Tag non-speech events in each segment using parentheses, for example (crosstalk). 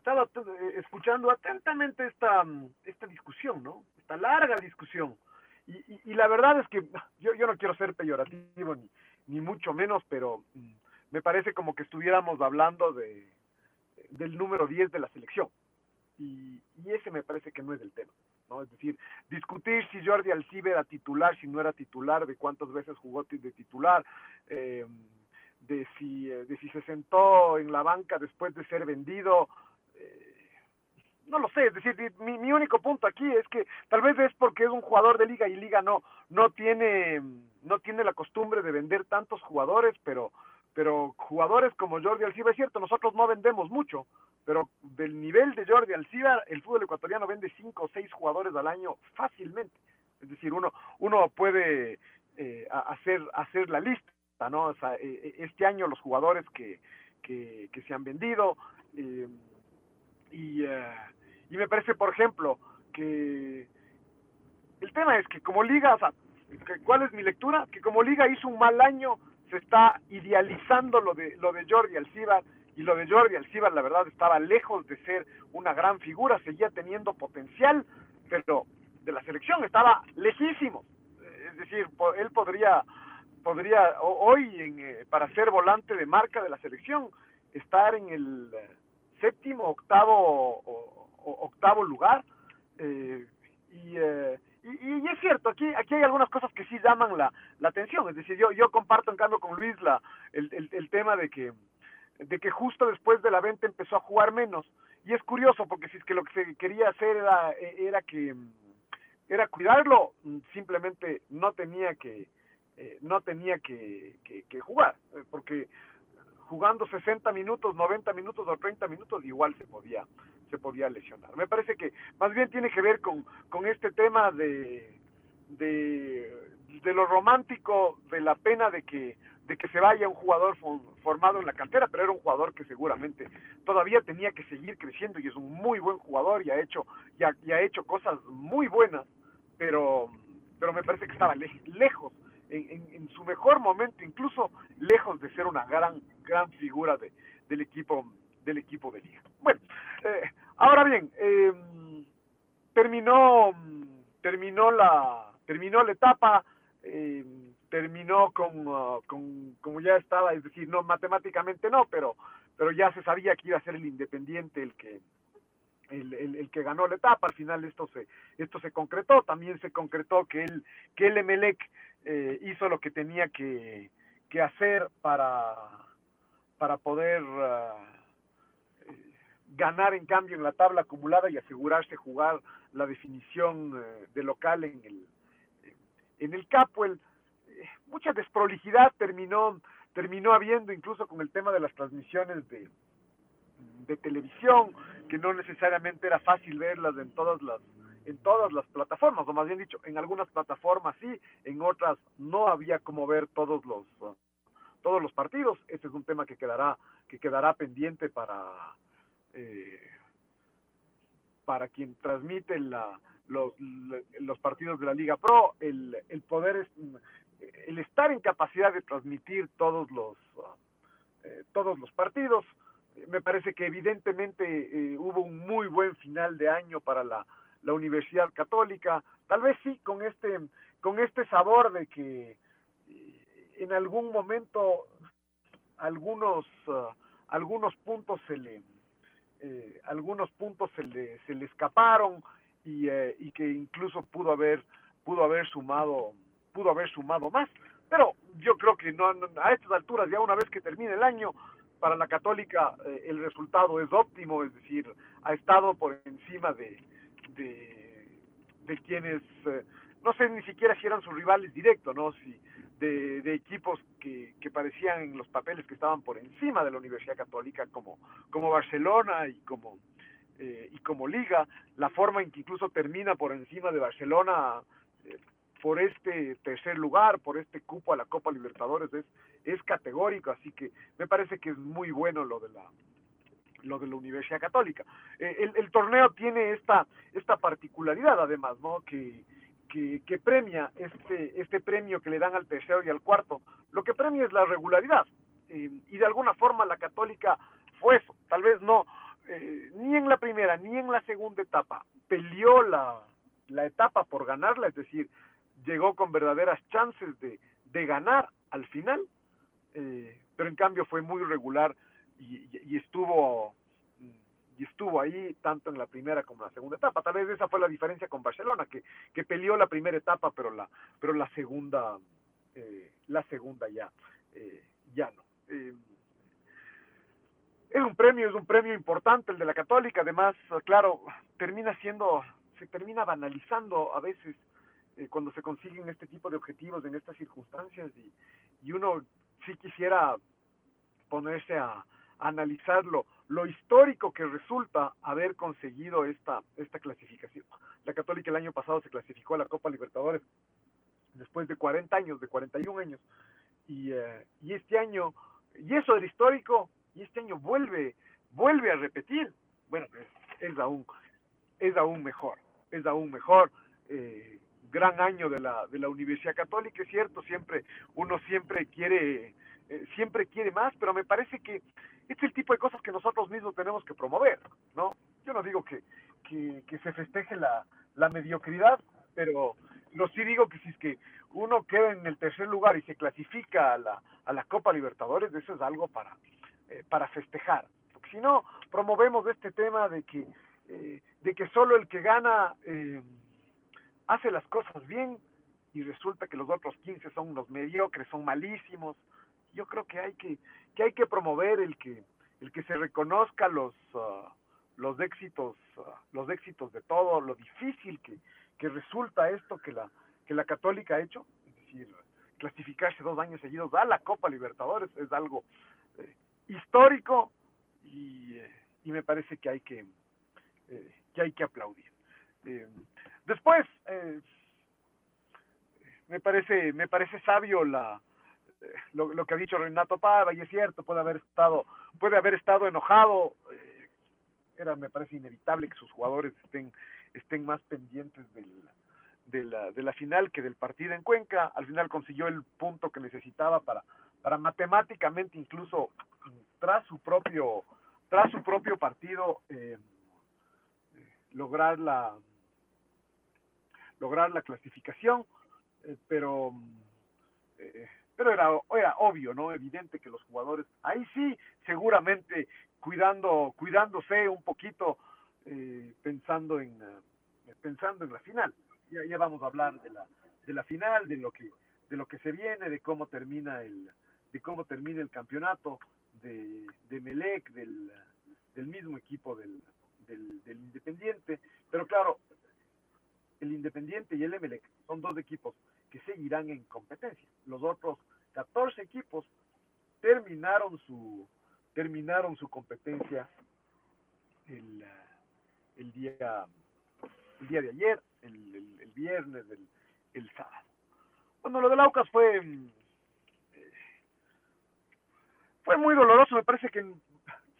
estado eh, escuchando atentamente esta, esta discusión, ¿no? Esta larga discusión. Y, la verdad es que (laughs) yo, yo no quiero ser peyorativo ni, ni mucho menos, pero mm, me parece como que estuviéramos hablando de, del número 10 de la selección. Y, ese me parece que no es el tema. ¿no? Es decir, discutir si Jordi Alcibe era titular, si no era titular, de cuántas veces jugó de titular, eh, de, si, eh, de si se sentó en la banca después de ser vendido. Eh, no lo sé, es decir, mi, mi, único punto aquí es que tal vez es porque es un jugador de liga y liga no, no tiene, no tiene la costumbre de vender tantos jugadores, pero pero jugadores como Jordi Alciba, es cierto, nosotros no vendemos mucho, pero del nivel de Jordi Alciba, el fútbol ecuatoriano vende cinco o seis jugadores al año fácilmente. Es decir, uno, uno puede eh, hacer, hacer la lista, ¿no? O sea, e, e, este año los jugadores que, que, se han vendido, eh, y, eh, y me parece, por ejemplo, que el tema es que como liga, o sea, ¿cuál es mi lectura? Que como liga hizo un mal año se está idealizando lo de, lo de Jordi Alcibar y lo de Jordi Alcibar la verdad estaba lejos de ser una gran figura, seguía teniendo potencial, pero de la selección estaba lejísimo. Es decir, él podría, podría hoy en, eh, para ser volante de marca de la selección estar en el eh, séptimo, octavo, octavo lugar. Eh, y, y, es cierto, aquí, aquí hay algunas cosas que sí llaman la, la atención. Es decir, yo, yo comparto en cambio con Luis la, el, el, tema de que, de que justo después de la venta empezó a jugar menos. Y es curioso porque si es que lo que se quería hacer era, era que era cuidarlo, simplemente no tenía que eh, no tenía que, que, jugar, porque jugando 60 minutos, 90 minutos o 30 minutos igual se podía se podía lesionar. Me parece que más bien tiene que ver con, con este tema de, de, lo romántico, de la pena de que de que se vaya un jugador formado en la cantera, pero era un jugador que seguramente todavía tenía que seguir creciendo y es un muy buen jugador y ha hecho y ha, hecho cosas muy buenas, pero pero me parece que estaba lejos en, en, su mejor momento, incluso lejos de ser una gran gran figura de, del equipo del equipo de liga. Bueno, eh, ahora bien, eh, terminó terminó la terminó la etapa, eh, terminó uh, con, como ya estaba, es decir, no matemáticamente no, pero, pero ya se sabía que iba a ser el Independiente el que, el, el, que ganó la etapa, al final esto se, esto se concretó, también se concretó que el, que el Emelec eh, hizo lo que tenía que, que hacer para, para poder uh, ganar en cambio en la tabla acumulada y asegurarse jugar la definición uh, de local en el, en el eh, mucha desprolijidad terminó, terminó habiendo incluso con el tema de las transmisiones de, de televisión, que no necesariamente era fácil verlas en todas las en todas las plataformas, o más bien dicho, en algunas plataformas sí, en otras no había como ver todos los todos los partidos. Este es un tema que quedará que quedará pendiente para eh, para quien transmite la, los, partidos de la Liga Pro, el, poder, el estar en capacidad de transmitir todos los, eh, todos los partidos. Me parece que evidentemente eh, hubo un muy buen final de año para la, Universidad Católica. Tal vez sí con este, con este sabor de que eh, en algún momento algunos, algunos puntos se le, eh, algunos puntos se le, se le escaparon y, eh, y que incluso pudo haber pudo haber sumado pudo haber sumado más. Pero yo creo que no, a estas alturas ya una vez que termine el año para la católica eh, el resultado es óptimo es decir ha estado por encima de de, quienes eh, no sé ni siquiera si eran sus rivales directos no si de, equipos que, que, parecían en los papeles que estaban por encima de la Universidad Católica como como Barcelona y como eh, y como liga, la forma en que incluso termina por encima de Barcelona eh, por este tercer lugar, por este cupo a la Copa Libertadores es, es categórico, así que me parece que es muy bueno lo de la lo de la Universidad Católica. Eh, el, el, torneo tiene esta esta particularidad además, ¿no? Que, que, premia este este premio que le dan al tercero y al cuarto. Lo que premia es la regularidad y de alguna forma la Católica fue eso, tal vez no eh, ni en la primera ni en la segunda etapa peleó la, la etapa por ganarla, es decir, llegó con verdaderas chances de, de ganar al final, eh, pero en cambio fue muy regular y, estuvo y estuvo ahí tanto en la primera como en la segunda etapa. Tal vez esa fue la diferencia con Barcelona, que, que peleó la primera etapa, pero la, pero la segunda, eh, la segunda ya, eh, ya no. Eh, es un premio, es un premio importante el de la Católica, además, claro, termina siendo, se termina banalizando a veces eh, cuando se consiguen este tipo de objetivos en estas circunstancias y, y uno sí quisiera ponerse a, a analizarlo, lo histórico que resulta haber conseguido esta, esta clasificación. La Católica el año pasado se clasificó a la Copa Libertadores después de 40 años, de 41 años, y, eh, y este año, y eso era histórico, y este año vuelve, vuelve a repetir, bueno, es, es aún, es aún mejor, es aún mejor, eh, gran año de la, de la Universidad Católica, es cierto, siempre, uno siempre quiere, eh, siempre quiere más, pero me parece que es el tipo de cosas que nosotros mismos tenemos que promover, ¿no? Yo no digo que, que, se festeje la, la mediocridad, pero lo sí digo que si es que uno queda en el tercer lugar y se clasifica a la, a la Copa Libertadores, eso es algo para, eh, para festejar. Porque si no, promovemos este tema de que, eh, de que solo el que gana eh, hace las cosas bien y resulta que los otros 15 son unos mediocres, son malísimos. Yo creo que hay que, que, hay que promover el que, el que se reconozca los, uh, los éxitos, uh, los éxitos de todo, lo difícil que, que resulta esto que la, que la Católica ha hecho, es decir, clasificarse dos años seguidos a la Copa Libertadores es algo eh, histórico y, eh, y, me parece que hay que, eh, que, hay que aplaudir. Después, me, parece, me parece sabio la, lo, lo, que ha dicho Renato Pava, y es cierto, puede haber estado, puede haber estado enojado, era, me parece inevitable que sus jugadores estén, estén más pendientes del, de, la, de la final que del partido en Cuenca, al final consiguió el punto que necesitaba para, para matemáticamente incluso tras su propio tras su propio partido eh, lograr la lograr la clasificación eh, pero eh, pero era era obvio no evidente que los jugadores ahí sí seguramente cuidando cuidándose un poquito eh, pensando en pensando en la final ya, ya vamos a hablar de la de la final de lo que de lo que se viene de cómo termina el de cómo termina el campeonato de, de Melec, del, del mismo equipo del, del, del, Independiente. Pero claro, el Independiente y el Emelec son dos equipos que seguirán en competencia. Los otros 14 equipos terminaron su terminaron su competencia el, el día el día de ayer, el, el, viernes, el, sábado. Bueno, lo del Aucas fue fue muy doloroso, me parece que,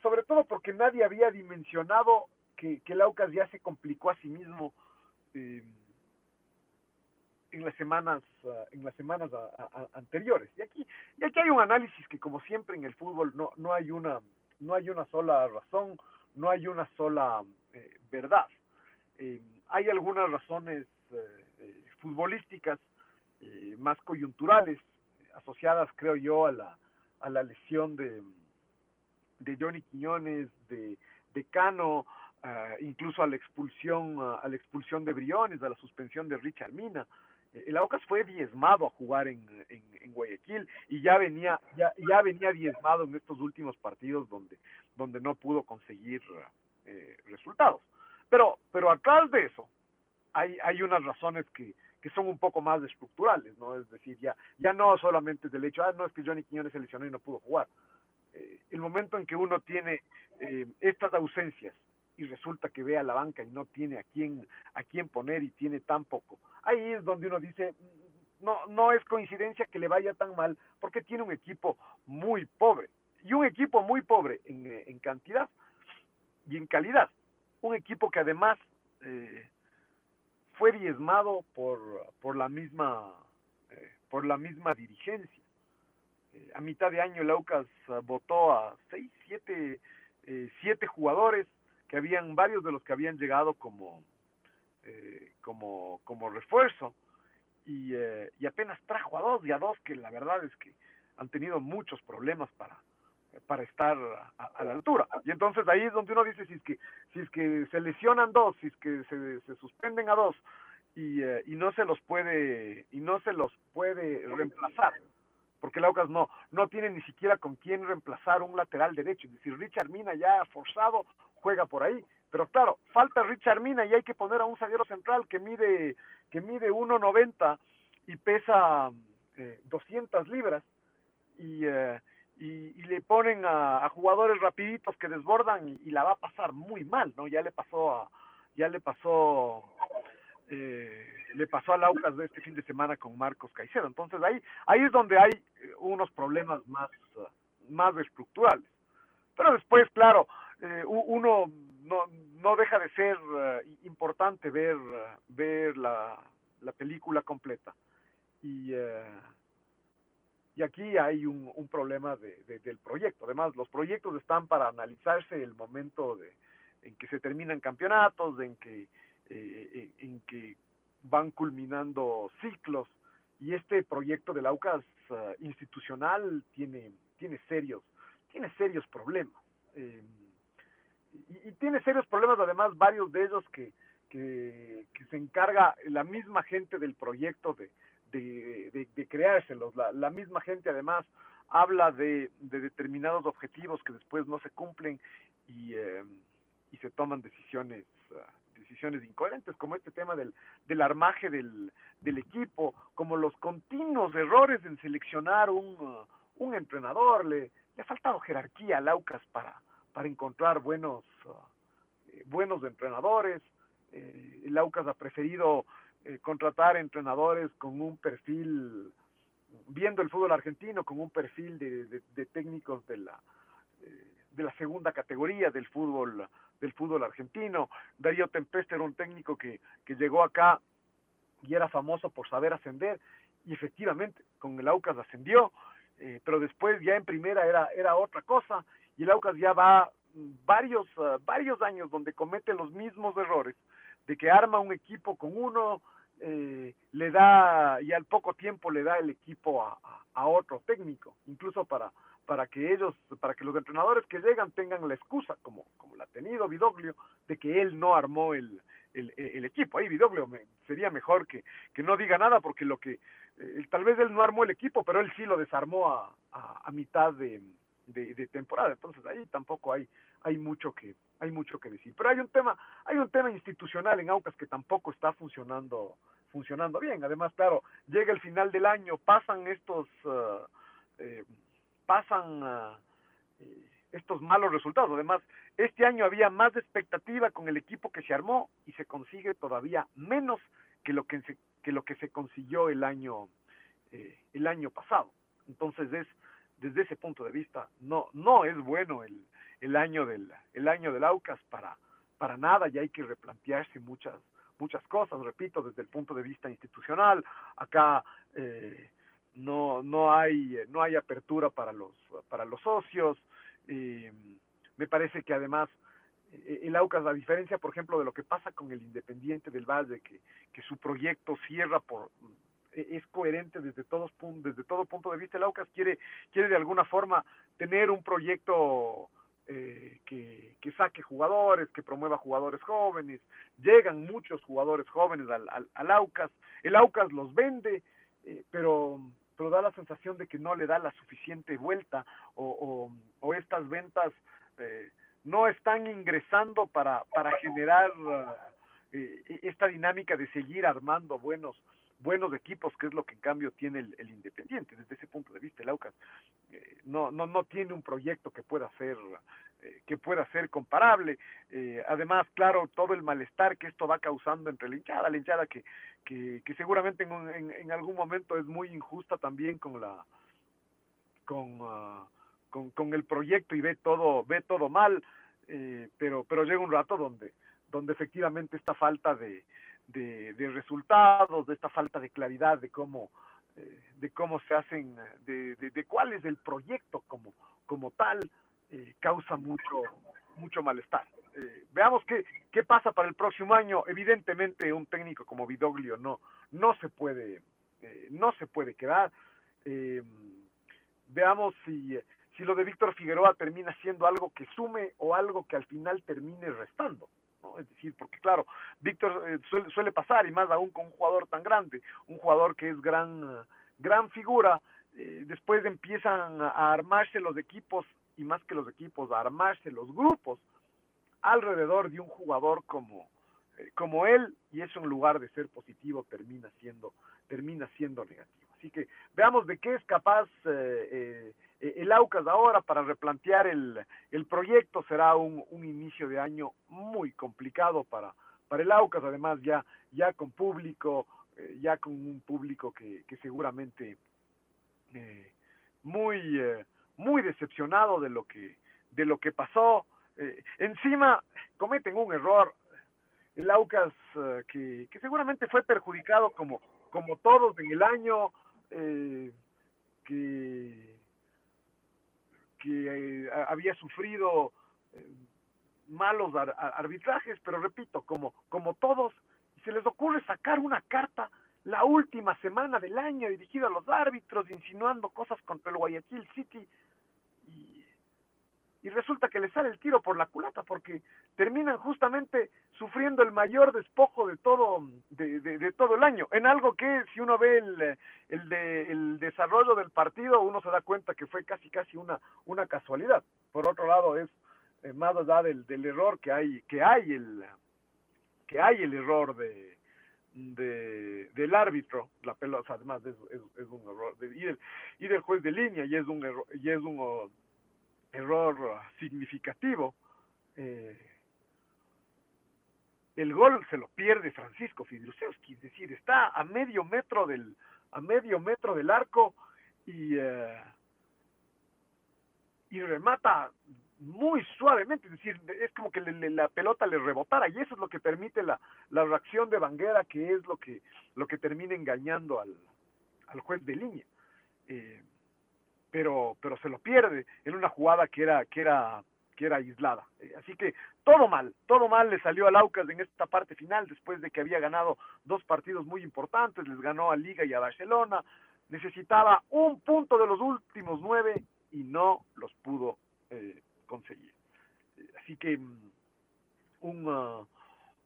sobre todo porque nadie había dimensionado que, que el ya se complicó a sí mismo eh, en las semanas uh, en las semanas a, a, anteriores. Y aquí y aquí hay un análisis que como siempre en el fútbol no no hay una no hay una sola razón, no hay una sola eh, verdad. Eh, hay algunas razones eh, futbolísticas más coyunturales asociadas creo yo a la a la lesión de, de Johnny Quiñones, de, Cano, incluso a la expulsión, a la expulsión de Briones, a la suspensión de Richard Mina. El Aucas fue diezmado a jugar en, en, Guayaquil y ya venía, ya, ya venía diezmado en estos últimos partidos donde, donde no pudo conseguir resultados. Pero, pero atrás de eso, hay, hay unas razones que, que son un poco más estructurales, ¿no? Es decir, ya, ya no solamente del hecho, ah, no, es que Johnny Quiñones se lesionó y no pudo jugar. Eh, el momento en que uno tiene eh, estas ausencias y resulta que ve a la banca y no tiene a quién, a quién poner y tiene tan poco, ahí es donde uno dice, mm, no, no es coincidencia que le vaya tan mal porque tiene un equipo muy pobre. Y un equipo muy pobre en, en cantidad y en calidad. Un equipo que además... Eh, fue diezmado por, por la misma eh, por la misma dirigencia. Eh, a mitad de año el votó a seis, siete, eh, siete jugadores que habían varios de los que habían llegado como como como refuerzo y, y apenas trajo a dos y a dos que la verdad es que han tenido muchos problemas para para estar a, la altura. Y entonces ahí es donde uno dice si es que si es que se lesionan dos, si es que se, se suspenden a dos y, eh, y no se los puede y no se los puede reemplazar, porque el Aucas no no tiene ni siquiera con quién reemplazar un lateral derecho, es decir, Richard Mina ya forzado juega por ahí, pero claro, falta Richard Mina y hay que poner a un zaguero central que mide que mide 1.90 y pesa eh, 200 libras y eh, y, le ponen a, jugadores rapiditos que desbordan y, la va a pasar muy mal, ¿no? Ya le pasó a, ya le pasó, eh, le pasó al Aucas de este fin de semana con Marcos Caicedo. Entonces ahí, ahí es donde hay eh, unos problemas más, más estructurales. Pero después, claro, eh, uno no, no deja de ser importante ver, ver la, la película completa. Y y aquí hay un, un problema de, del proyecto. Además, los proyectos están para analizarse el momento de, en que se terminan campeonatos, en que, eh, en que van culminando ciclos. Y este proyecto del AUCAS uh, institucional tiene, tiene, serios, tiene serios problemas. Y, tiene serios problemas, además, varios de ellos que, que, que se encarga la misma gente del proyecto de, de, de, creárselos. La, la, misma gente además habla de, de, determinados objetivos que después no se cumplen y, eh, y se toman decisiones uh, decisiones incoherentes, como este tema del, del armaje del, del equipo, como los continuos errores en seleccionar un, uh, un entrenador. Le, le ha faltado jerarquía a Laucas para, para encontrar buenos, uh, buenos entrenadores. Eh, Laucas ha preferido eh, contratar entrenadores con un perfil, viendo el fútbol argentino, con un perfil de, de, técnicos de la, eh, de la segunda categoría del fútbol del fútbol argentino. Darío Tempeste era un técnico que, que llegó acá y era famoso por saber ascender y efectivamente con el Aucas ascendió, eh, pero después ya en primera era, era otra cosa y el Aucas ya va varios, uh, varios años donde comete los mismos errores de que arma un equipo con uno, eh, le da, y al poco tiempo le da el equipo a, a, otro técnico, incluso para, para que ellos, para que los entrenadores que llegan tengan la excusa, como, como la ha tenido Vidoglio, de que él no armó el, el, equipo. Ahí Vidoglio me, sería mejor que, que no diga nada, porque lo que, eh, tal vez él no armó el equipo, pero él sí lo desarmó a, a mitad de, de, temporada, entonces ahí tampoco hay, hay mucho que hay mucho que decir. Pero hay un tema hay un tema institucional en Aucas que tampoco está funcionando funcionando bien. Además claro llega el final del año pasan estos uh, eh, pasan uh, estos malos resultados. Además este año había más expectativa con el equipo que se armó y se consigue todavía menos que lo que se, que lo que se consiguió el año eh, el año pasado. Entonces es desde ese punto de vista no no es bueno el el año del, el año del AUCAS para, para nada y hay que replantearse muchas, muchas cosas, repito, desde el punto de vista institucional, acá eh, no, no, hay, no hay apertura para los, para los socios, me parece que además eh, el AUCAS, a diferencia, por ejemplo, de lo que pasa con el Independiente del Valle, que, que su proyecto cierra por es coherente desde todos desde todo punto de vista. El AUCAS quiere quiere de alguna forma tener un proyecto eh, que, que, saque jugadores, que promueva jugadores jóvenes, llegan muchos jugadores jóvenes al, al, Aucas, el Aucas los vende, eh, pero, pero da la sensación de que no le da la suficiente vuelta o, o, estas ventas eh, no están ingresando para, para generar esta dinámica de seguir armando buenos buenos equipos, que es lo que en cambio tiene el, Independiente. Desde ese punto de vista, el Aucas eh, no, no, no tiene un proyecto que pueda ser eh, que pueda ser comparable. Eh, además, claro, todo el malestar que esto va causando entre la hinchada, la hinchada que, que, seguramente en, en, algún momento es muy injusta también con la con, ah, con, con, el proyecto y ve todo ve todo mal, pero pero llega un rato donde donde efectivamente esta falta de, de, resultados, de esta falta de claridad de cómo, eh, de cómo se hacen, de, de, cuál es el proyecto como, como tal, eh, causa mucho, mucho malestar. Eh, veamos qué, qué pasa para el próximo año. Evidentemente un técnico como Vidoglio no, no se puede, no se puede quedar. veamos si, si lo de Víctor Figueroa termina siendo algo que sume o algo que al final termine restando. Es decir, porque claro, Víctor eh, suele, pasar, y más aún con un jugador tan grande, un jugador que es gran, gran figura, eh, después empiezan a armarse los equipos, y más que los equipos, a armarse los grupos alrededor de un jugador como, eh, como él, y eso en lugar de ser positivo termina siendo, termina siendo negativo. Así que veamos de qué es capaz eh, el AUCAS ahora para replantear el, el proyecto será un, un, inicio de año muy complicado para, para el AUCAS, además ya, ya con público, eh, ya con un público que, que seguramente eh, muy, muy decepcionado de lo que, de lo que pasó. encima cometen un error, el AUCAS que, que seguramente fue perjudicado como, como todos en el año, que que eh, había sufrido eh, malos arbitrajes, pero repito, como, como todos, se les ocurre sacar una carta la última semana del año dirigida a los árbitros, insinuando cosas contra el Guayaquil City, y resulta que le sale el tiro por la culata porque terminan justamente sufriendo el mayor despojo de todo de, todo el año. En algo que si uno ve el, el, de, el desarrollo del partido uno se da cuenta que fue casi casi una una casualidad. Por otro lado es eh, más allá del, del error que hay que hay el que hay el error de de, del árbitro, la pelota, además es, es, un error, de, y, del, y del juez de línea, y es un error, y es un error significativo. Eh, el gol se lo pierde Francisco Fidrusewski, es decir, está a medio metro del, a medio metro del arco y, eh, y remata muy suavemente, es decir, es como que la pelota le rebotara y eso es lo que permite la, la reacción de Banguera, que es lo que, lo que termina engañando al, al juez de línea. Eh, pero, pero se lo pierde en una jugada que era, que era, que era aislada. Eh, así que todo mal, todo mal le salió al Aucas en esta parte final después de que había ganado dos partidos muy importantes, les ganó a Liga y a Barcelona, necesitaba un punto de los últimos nueve y no los pudo eh, conseguir. Eh, así que mm, un, uh,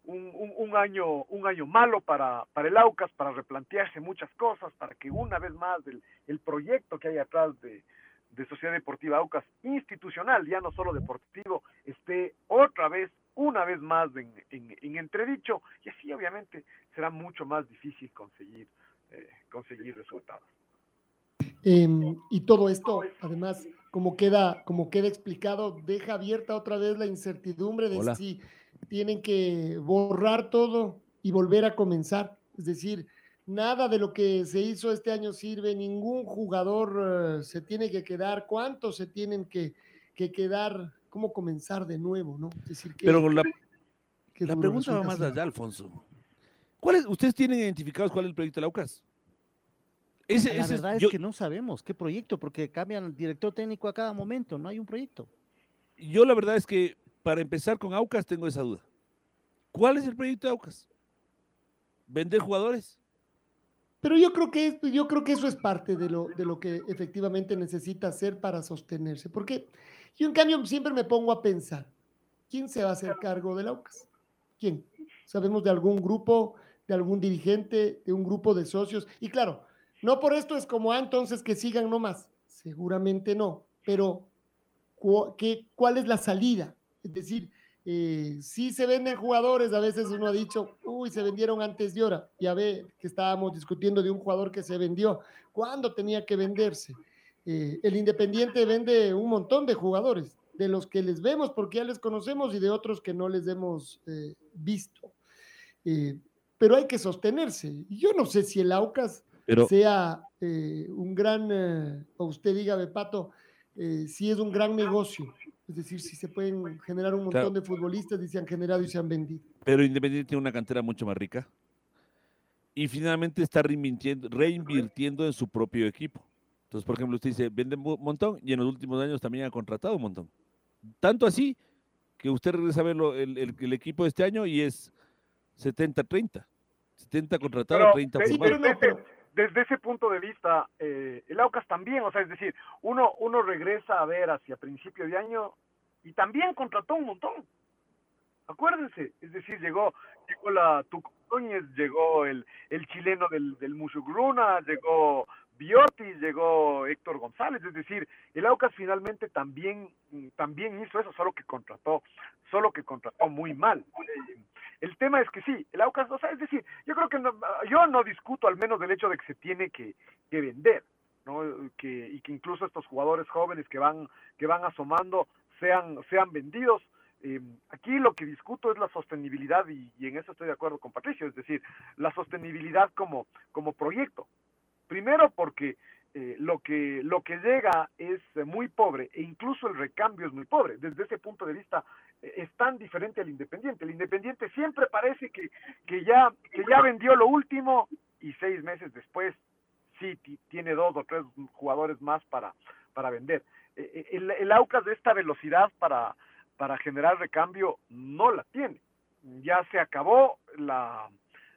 un, un, año, un año malo para, para el AUCAS, para replantearse muchas cosas, para que una vez más el, el proyecto que hay atrás de, de Sociedad Deportiva AUCAS, institucional, ya no solo deportivo, esté otra vez, una vez más en, en, entredicho, y así obviamente será mucho más difícil conseguir, eh, conseguir resultados. Em, y todo esto, además, como queda, como queda explicado, deja abierta otra vez la incertidumbre de si tienen que borrar todo y volver a comenzar. Es decir, nada de lo que se hizo este año sirve, ningún jugador eh, se tiene que quedar, cuántos se tienen que, quedar, cómo comenzar de nuevo, ¿no? Es decir, que, Pero la, la pregunta va más allá, Alfonso. ¿Cuáles, ¿Ustedes tienen identificados cuál es el proyecto de la UCAS? la verdad es, que no sabemos qué proyecto, porque cambian el director técnico a cada momento, no hay un proyecto. Yo la verdad es que para empezar con Aucas tengo esa duda. ¿Cuál es el proyecto de Aucas? ¿Vender jugadores? Pero yo creo que yo creo que eso es parte de lo, de lo que efectivamente necesita hacer para sostenerse. Porque Yo en cambio siempre me pongo a pensar, ¿quién se va a hacer cargo del Aucas? ¿Quién? ¿Sabemos de algún grupo, de algún dirigente, de un grupo de socios? Y claro, no por esto es como, ah, entonces que sigan nomás. Seguramente no, pero ¿qué, ¿cuál es la salida? Es decir, eh, si se venden jugadores, a veces uno ha dicho, uy, se vendieron antes de hora. Ya ve que estábamos discutiendo de un jugador que se vendió. ¿Cuándo tenía que venderse? Eh, el Independiente vende un montón de jugadores, de los que les vemos porque ya les conocemos y de otros que no les hemos eh, visto. pero hay que sostenerse. Yo no sé si el Aucas sea un gran, o usted diga, Bepato, si es un gran negocio es decir, si se pueden generar un montón de futbolistas y se han generado y se han vendido. Pero Independiente tiene una cantera mucho más rica. Y finalmente está reinvirtiendo, reinvirtiendo en su propio equipo. Entonces, por ejemplo, usted dice, vende un montón y en los últimos años también ha contratado un montón. Tanto así que usted regresa a ver el, equipo de este año y es 70-30. 70 contratados, 30 desde ese punto de vista, eh, el Aucas también, o sea, es decir, uno, uno regresa a ver hacia principio de año y también contrató un montón. Acuérdense, es decir, llegó, llegó la Tucóñez, llegó el, el chileno del, del Mushugruna, llegó Biotti, llegó Héctor González, es decir, el Aucas finalmente también, también hizo eso, solo que contrató, solo que contrató muy mal. El tema es que sí, el Aucas, o sea, es decir, yo creo que yo no discuto al menos del hecho de que se tiene que, vender, ¿no? Que, y que incluso estos jugadores jóvenes que van, que van asomando sean, sean vendidos. Eh, aquí lo que discuto es la sostenibilidad y, en eso estoy de acuerdo con Patricio, es decir, la sostenibilidad como, como proyecto. Primero porque eh, lo, que, lo que llega es muy pobre e incluso el recambio es muy pobre. Desde ese punto de vista es tan diferente al Independiente. El Independiente siempre parece que, que, ya, que ya vendió lo último y seis meses después sí tiene dos o tres jugadores más para, para vender. Eh, el, el Aucas de esta velocidad para, para generar recambio no la tiene. Ya se acabó la,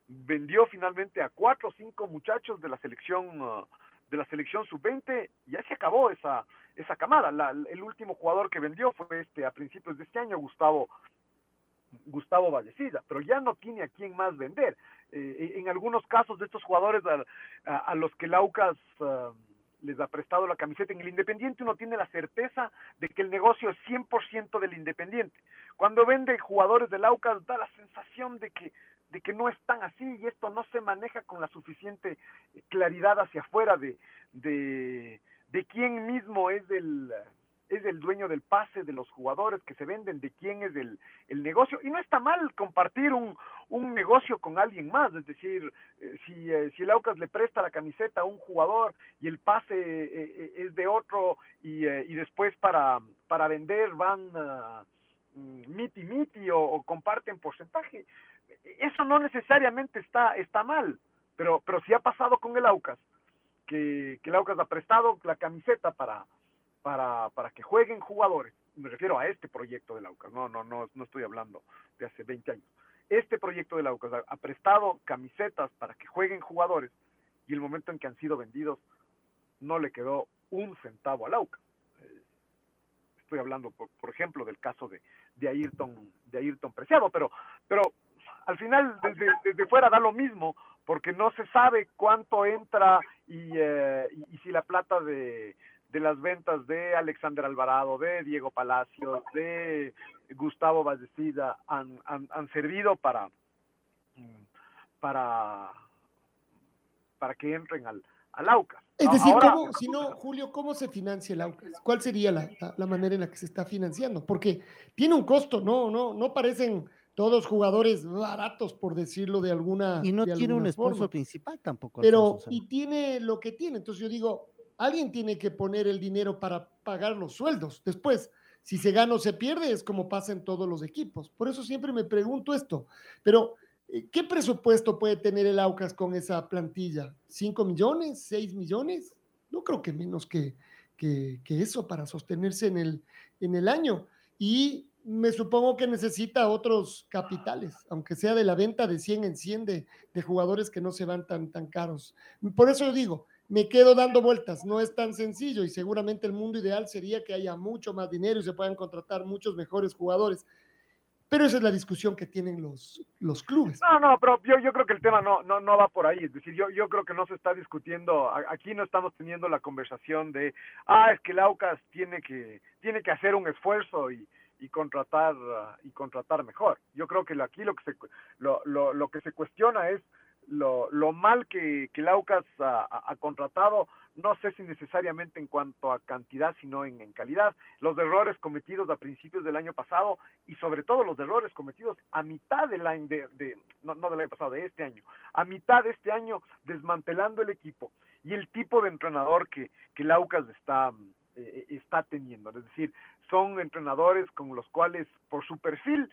vendió finalmente a cuatro o cinco muchachos de la selección uh, de la selección sub-20, ya se acabó esa esa camada. el último jugador que vendió fue este a principios de este año, Gustavo Gustavo Vallecilla, pero ya no tiene a quién más vender. Eh, en algunos casos de estos jugadores a, los que Laucas uh, les ha prestado la camiseta en el Independiente, uno tiene la certeza de que el negocio es 100% del Independiente. Cuando vende jugadores del Aucas da la sensación de que de que no es tan así y esto no se maneja con la suficiente claridad hacia afuera de, de, de quién mismo es el, es el dueño del pase de los jugadores que se venden, de quién es el, el negocio. Y no está mal compartir un, un negocio con alguien más, es decir, eh, si, eh, si el Aucas le presta la camiseta a un jugador y el pase eh, es de otro y, y después para, para vender van uh, miti miti o, o comparten porcentaje, eso no necesariamente está, está mal, pero, pero sí ha pasado con el Aucas, que, que el Aucas ha prestado la camiseta para, para, para que jueguen jugadores. Me refiero a este proyecto del Aucas, no, no, no, no estoy hablando de hace 20 años. Este proyecto del Aucas ha, prestado camisetas para que jueguen jugadores y el momento en que han sido vendidos no le quedó un centavo al Aucas. Estoy hablando, por, por, ejemplo, del caso de, de Ayrton, de Ayrton Preciado, pero, pero al final desde, desde fuera da lo mismo, porque no se sabe cuánto entra y, eh, y, si la plata de, de las ventas de Alexander Alvarado, de Diego Palacios, de Gustavo Vallecida han, han, han, servido para, para, para que entren al, al AUCAS. Es decir, ¿cómo, si no, Julio, ¿cómo se financia el AUCAS? ¿Cuál sería la, la, la, manera en la que se está financiando? Porque tiene un costo, no, no, no parecen todos jugadores baratos, por decirlo de alguna Y no tiene un esfuerzo principal tampoco. Pero, y tiene lo que tiene. Entonces yo digo, alguien tiene que poner el dinero para pagar los sueldos. Después, si se gana o se pierde, es como pasa en todos los equipos. Por eso siempre me pregunto esto. Pero, eh, ¿qué presupuesto puede tener el Aucas con esa plantilla? ¿Cinco millones? ¿Seis millones? No creo que menos que, que, que eso para sostenerse en el, en el año. Y me supongo que necesita otros capitales, aunque sea de la venta de 100 en 100 de, jugadores que no se van tan, tan caros. Por eso digo, me quedo dando vueltas, no es tan sencillo y seguramente el mundo ideal sería que haya mucho más dinero y se puedan contratar muchos mejores jugadores. Pero esa es la discusión que tienen los, los clubes. No, no, pero yo, yo creo que el tema no, no, no va por ahí. Es decir, yo, yo creo que no se está discutiendo, aquí no estamos teniendo la conversación de, ah, es que el AUCAS tiene que, tiene que hacer un esfuerzo y, y contratar y contratar mejor. Yo creo que aquí lo que se lo, lo, lo que se cuestiona es lo, lo mal que, que el AUCAS ha, ha, contratado, no sé si necesariamente en cuanto a cantidad, sino en, en, calidad. Los errores cometidos a principios del año pasado y sobre todo los errores cometidos a mitad del año, de, de, no, del año pasado, de este año, a mitad de este año desmantelando el equipo y el tipo de entrenador que, que el AUCAS está, eh, está teniendo. Es decir, son entrenadores con los cuales por su perfil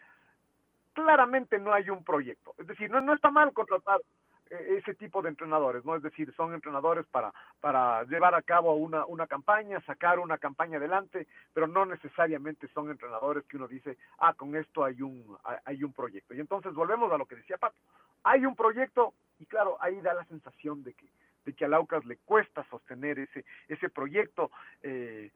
claramente no hay un proyecto. Es decir, no, no está mal contratar eh, ese tipo de entrenadores, ¿no? Es decir, son entrenadores para, para llevar a cabo una, una campaña, sacar una campaña adelante, pero no necesariamente son entrenadores que uno dice, ah, con esto hay un, hay un proyecto. Y entonces volvemos a lo que decía Pato. Hay un proyecto y claro, ahí da la sensación de que, de que a Laucas le cuesta sostener ese, ese proyecto, eh,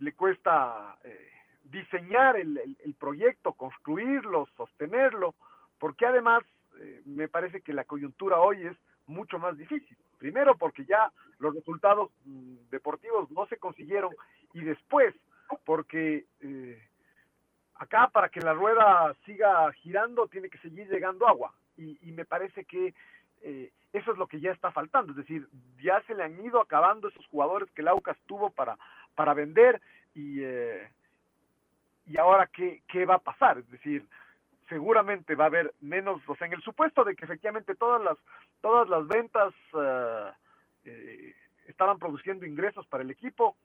le cuesta eh, diseñar el, el, proyecto, construirlo, sostenerlo, porque además eh, me parece que la coyuntura hoy es mucho más difícil. Primero porque ya los resultados mm, deportivos no se consiguieron y después porque eh, acá para que la rueda siga girando tiene que seguir llegando agua y, y me parece que eh, eso es lo que ya está faltando, es decir, ya se le han ido acabando esos jugadores que el Aucas tuvo para, para vender y, eh, y ahora qué, qué va a pasar, es decir, seguramente va a haber menos, o sea, en el supuesto de que efectivamente todas las, todas las ventas uh, eh, estaban produciendo ingresos para el equipo,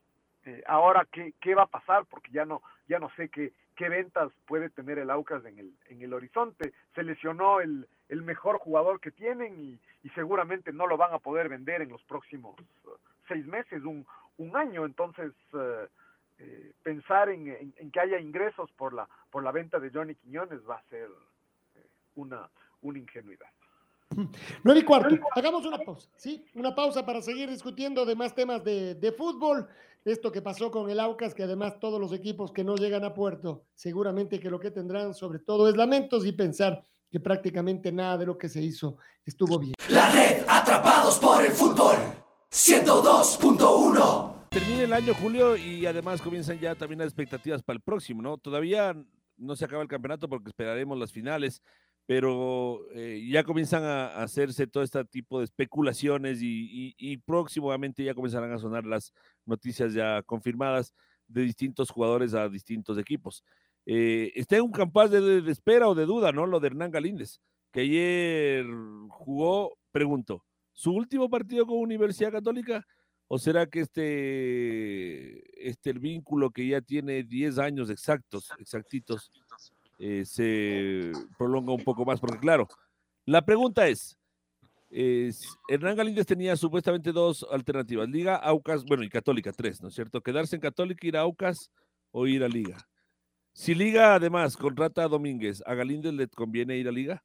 eh, ahora ¿qué, qué va a pasar, porque ya no, ya no sé qué, qué ventas puede tener el Aucas en el, en el horizonte, se lesionó el, el mejor jugador que tienen y, y seguramente no lo van a poder vender en los próximos uh, seis meses, un, un año, entonces uh, eh, pensar en, en, en, que haya ingresos por la, por la venta de Johnny Quiñones va a ser eh, una, una ingenuidad. (laughs) 9 y cuarto. Hagamos una pausa, ¿sí? Una pausa para seguir discutiendo de más temas de, de, fútbol. Esto que pasó con el Aucas, que además todos los equipos que no llegan a puerto, seguramente que lo que tendrán sobre todo es lamentos y pensar que prácticamente nada de lo que se hizo estuvo bien. La red, atrapados por el fútbol, 102.1 termina el año, Julio, y además comienzan ya también las expectativas para el próximo, ¿no? Todavía no se acaba el campeonato porque esperaremos las finales, pero eh, ya comienzan a, hacerse todo este tipo de especulaciones y, próximamente ya comenzarán a sonar las noticias ya confirmadas de distintos jugadores a distintos equipos. Eh, está en un campas de, de, espera o de duda, ¿no? Lo de Hernán Galíndez, que ayer jugó, pregunto, su último partido con Universidad Católica ¿O será que este, este el vínculo que ya tiene 10 años exactos, exactitos, eh, se prolonga un poco más? Porque claro, la pregunta es, es, Hernán Galíndez tenía supuestamente dos alternativas, Liga, Aucas, bueno, y Católica, tres, ¿no es cierto? Quedarse en Católica, ir a Aucas o ir a Liga. Si Liga además contrata a Domínguez, ¿a Galíndez le conviene ir a Liga?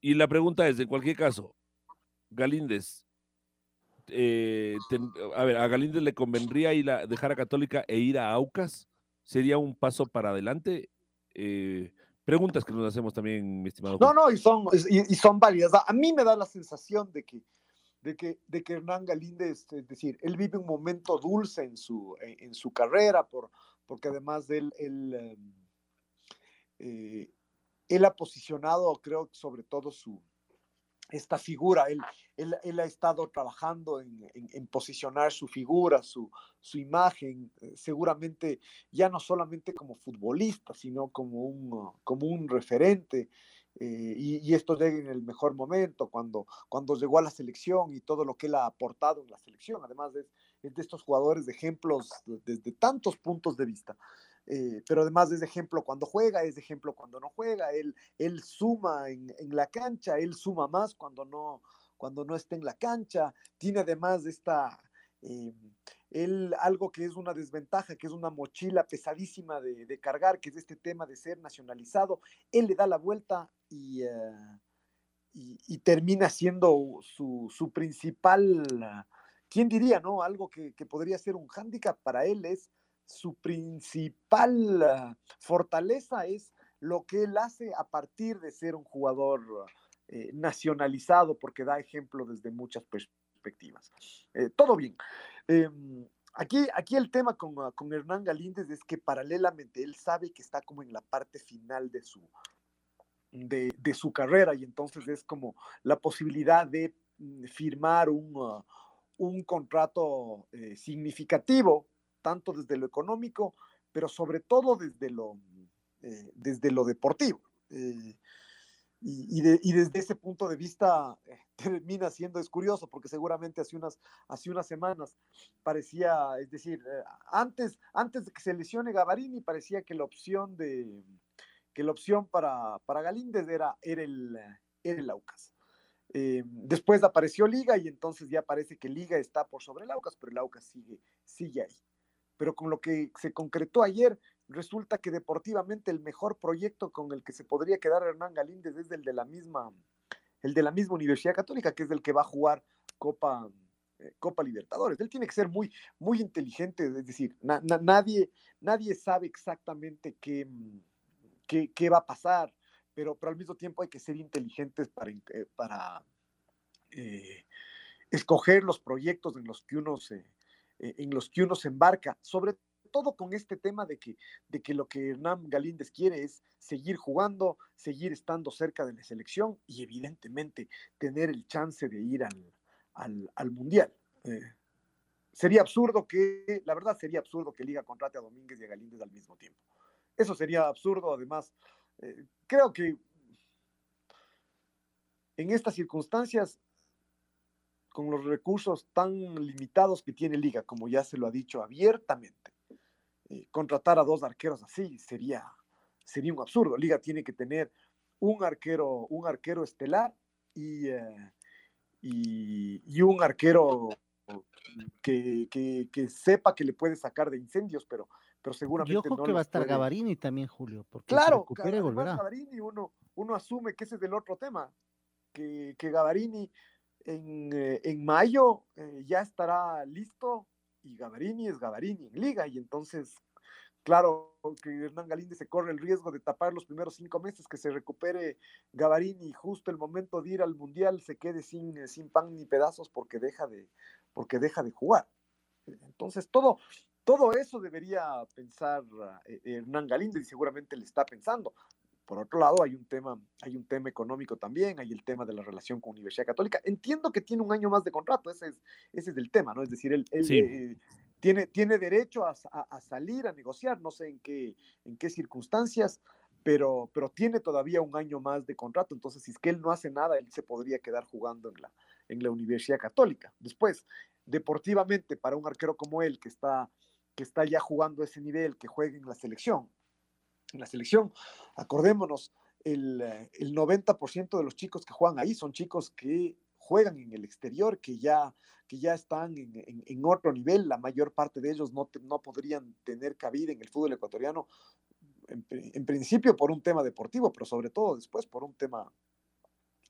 Y la pregunta es, en cualquier caso, Galíndez eh, ten, a ver, a Galíndez le convendría ir a dejar a Católica e ir a Aucas, sería un paso para adelante. Eh, preguntas que nos hacemos también, mi estimado. No, no, y son, y, y, son válidas. A mí me da la sensación de que, de que, de que Hernán Galíndez, es decir, él vive un momento dulce en su, en, en su carrera, por, porque además de él, él, em, eh, él ha posicionado, creo, sobre todo su, esta figura. Él, él, él, ha estado trabajando en, en, posicionar su figura, su, su, imagen, eh, seguramente ya no solamente como futbolista, sino como un, como un referente. Eh, y, esto llega en el mejor momento, cuando, cuando llegó a la selección y todo lo que él ha aportado en la selección. Además, es, de estos jugadores de ejemplos desde de tantos puntos de vista. Eh, pero además es de ejemplo cuando juega, es de ejemplo cuando no juega, él, él suma en, en, la cancha, él suma más cuando no, cuando no está en la cancha, tiene además esta, eh, él algo que es una desventaja, que es una mochila pesadísima de, de, cargar, que es este tema de ser nacionalizado, él le da la vuelta y, uh, y, y termina siendo su, su principal ¿quién diría, no? Algo que, podría ser un hándicap para él es su principal fortaleza es lo que él hace a partir de ser un jugador eh, nacionalizado, porque da ejemplo desde muchas perspectivas. Eh, todo bien. Em, aquí, aquí el tema con, ah, con, Hernán Galíndez es que paralelamente él sabe que está como en la parte final de su, de, su carrera y entonces es como la posibilidad de mm, firmar un, ah, un contrato eh, significativo, tanto desde lo económico, pero sobre todo desde lo, eh, desde lo deportivo. Eh, y, desde ese punto de vista (laughs) termina siendo, es curioso, porque seguramente hace unas, hace unas semanas parecía, es decir, antes, antes de que se lesione Gavarini, parecía que la opción de que la opción para, para Galíndez era, era, el, el Aucas. Eh, después apareció Liga y entonces ya parece que Liga está por sobre el Aucas, pero el Aucas sigue, sigue ahí. Pero con lo que se concretó ayer, resulta que deportivamente el mejor proyecto con el que se podría quedar Hernán Galíndez es el de la misma, el de la misma Universidad Católica, que es el que va a jugar Copa, eh, Copa Libertadores. Él tiene que ser muy, muy inteligente, es decir, nadie, nadie sabe exactamente qué, qué, qué va a pasar pero, al mismo tiempo hay que ser inteligentes para, eh, para eh, escoger los proyectos en los que uno se, en los que uno se embarca, sobre todo con este tema de que, de que lo que Hernán Galíndez quiere es seguir jugando, seguir estando cerca de la selección y evidentemente tener el chance de ir al, al, Mundial. sería absurdo que, la verdad sería absurdo que Liga contrate a Domínguez y a Galíndez al mismo tiempo. Eso sería absurdo, además, eh, creo que en estas circunstancias, con los recursos tan limitados que tiene Liga, como ya se lo ha dicho abiertamente, eh, contratar a dos arqueros así sería, sería un absurdo. Liga tiene que tener un arquero, un arquero estelar y, eh, y, un arquero que, que, sepa que le puede sacar de incendios, pero pero seguramente. Yo creo que va a estar Gavarini también, Julio, porque claro, se volverá. Gavarini, uno, uno asume que ese es el otro tema, que, que Gavarini en, eh, en mayo eh, ya estará listo y Gavarini es Gavarini en liga, y entonces, claro, que Hernán Galíndez se corre el riesgo de tapar los primeros cinco meses, que se recupere Gavarini y justo el momento de ir al Mundial se quede sin, eh, sin pan ni pedazos porque deja de, porque deja de jugar. Entonces, todo, todo eso debería pensar Hernán Galíndez y seguramente le está pensando. Por otro lado, hay un tema, hay un tema económico también, hay el tema de la relación con Universidad Católica. Entiendo que tiene un año más de contrato, ese es, ese es el tema, ¿no? Es decir, él, eh, tiene, tiene derecho a, salir a negociar, no sé en qué, en qué circunstancias, pero, pero tiene todavía un año más de contrato. Entonces, si es que él no hace nada, él se podría quedar jugando en la, en la Universidad Católica. Después, deportivamente, para un arquero como él, que está que está ya jugando ese nivel, que juegue en la selección. En la selección, acordémonos, el, el 90% de los chicos que juegan ahí son chicos que juegan en el exterior, que ya, que ya están en, en, otro nivel, la mayor parte de ellos no, no podrían tener cabida en el fútbol ecuatoriano, en, en, principio por un tema deportivo, pero sobre todo después por un tema,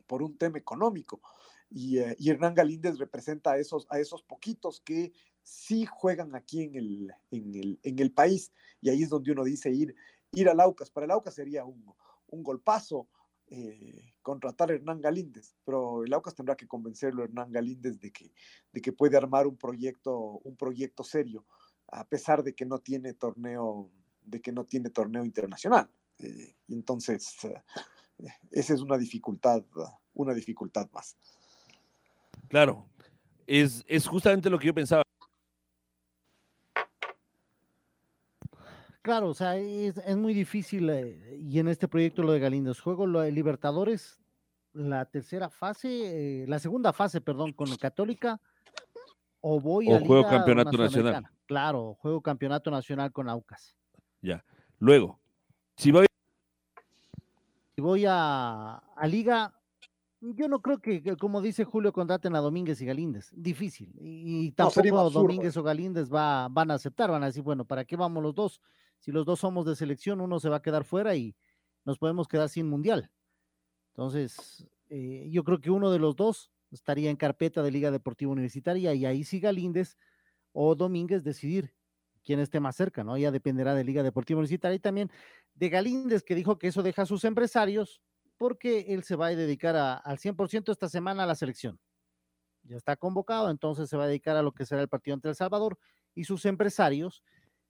por un tema económico. Y, eh, y Hernán Galíndez representa a esos, a esos poquitos que sí juegan aquí en el, en el, país. Y ahí es donde uno dice ir, ir al Aucas. Para el Aucas sería un, un golpazo eh, contratar a Hernán Galíndez, pero el Aucas tendrá que convencerlo a Hernán Galíndez de que, de que puede armar un proyecto, un proyecto serio, a pesar de que no tiene torneo, de que no tiene torneo internacional. Eh, entonces, eh, esa es una dificultad, una dificultad más. Claro, es, es justamente lo que yo pensaba. Claro, o sea, es, muy difícil eh, y en este proyecto lo de Galíndez, juego lo de Libertadores, la tercera fase, eh, la segunda fase, perdón, con Católica, o voy a juego campeonato nacional. Claro, juego campeonato nacional con Aucas. Ya. Luego, si voy, si voy a, a Liga, yo no creo que, como dice Julio, contraten a Domínguez y Galíndez. Difícil. Y, tampoco Domínguez o Galíndez va, van a aceptar. Van a decir, bueno, ¿para qué vamos los dos? Si los dos somos de selección, uno se va a quedar fuera y nos podemos quedar sin mundial. Entonces, eh, yo creo que uno de los dos estaría en carpeta de Liga Deportiva Universitaria y ahí sí Galíndez o Domínguez decidir quién esté más cerca, ¿no? Ya dependerá de Liga Deportiva Universitaria y también de Galíndez, que dijo que eso deja a sus empresarios porque él se va a dedicar al 100% esta semana a la selección. Ya está convocado, entonces se va a dedicar a lo que será el partido ante El Salvador y sus empresarios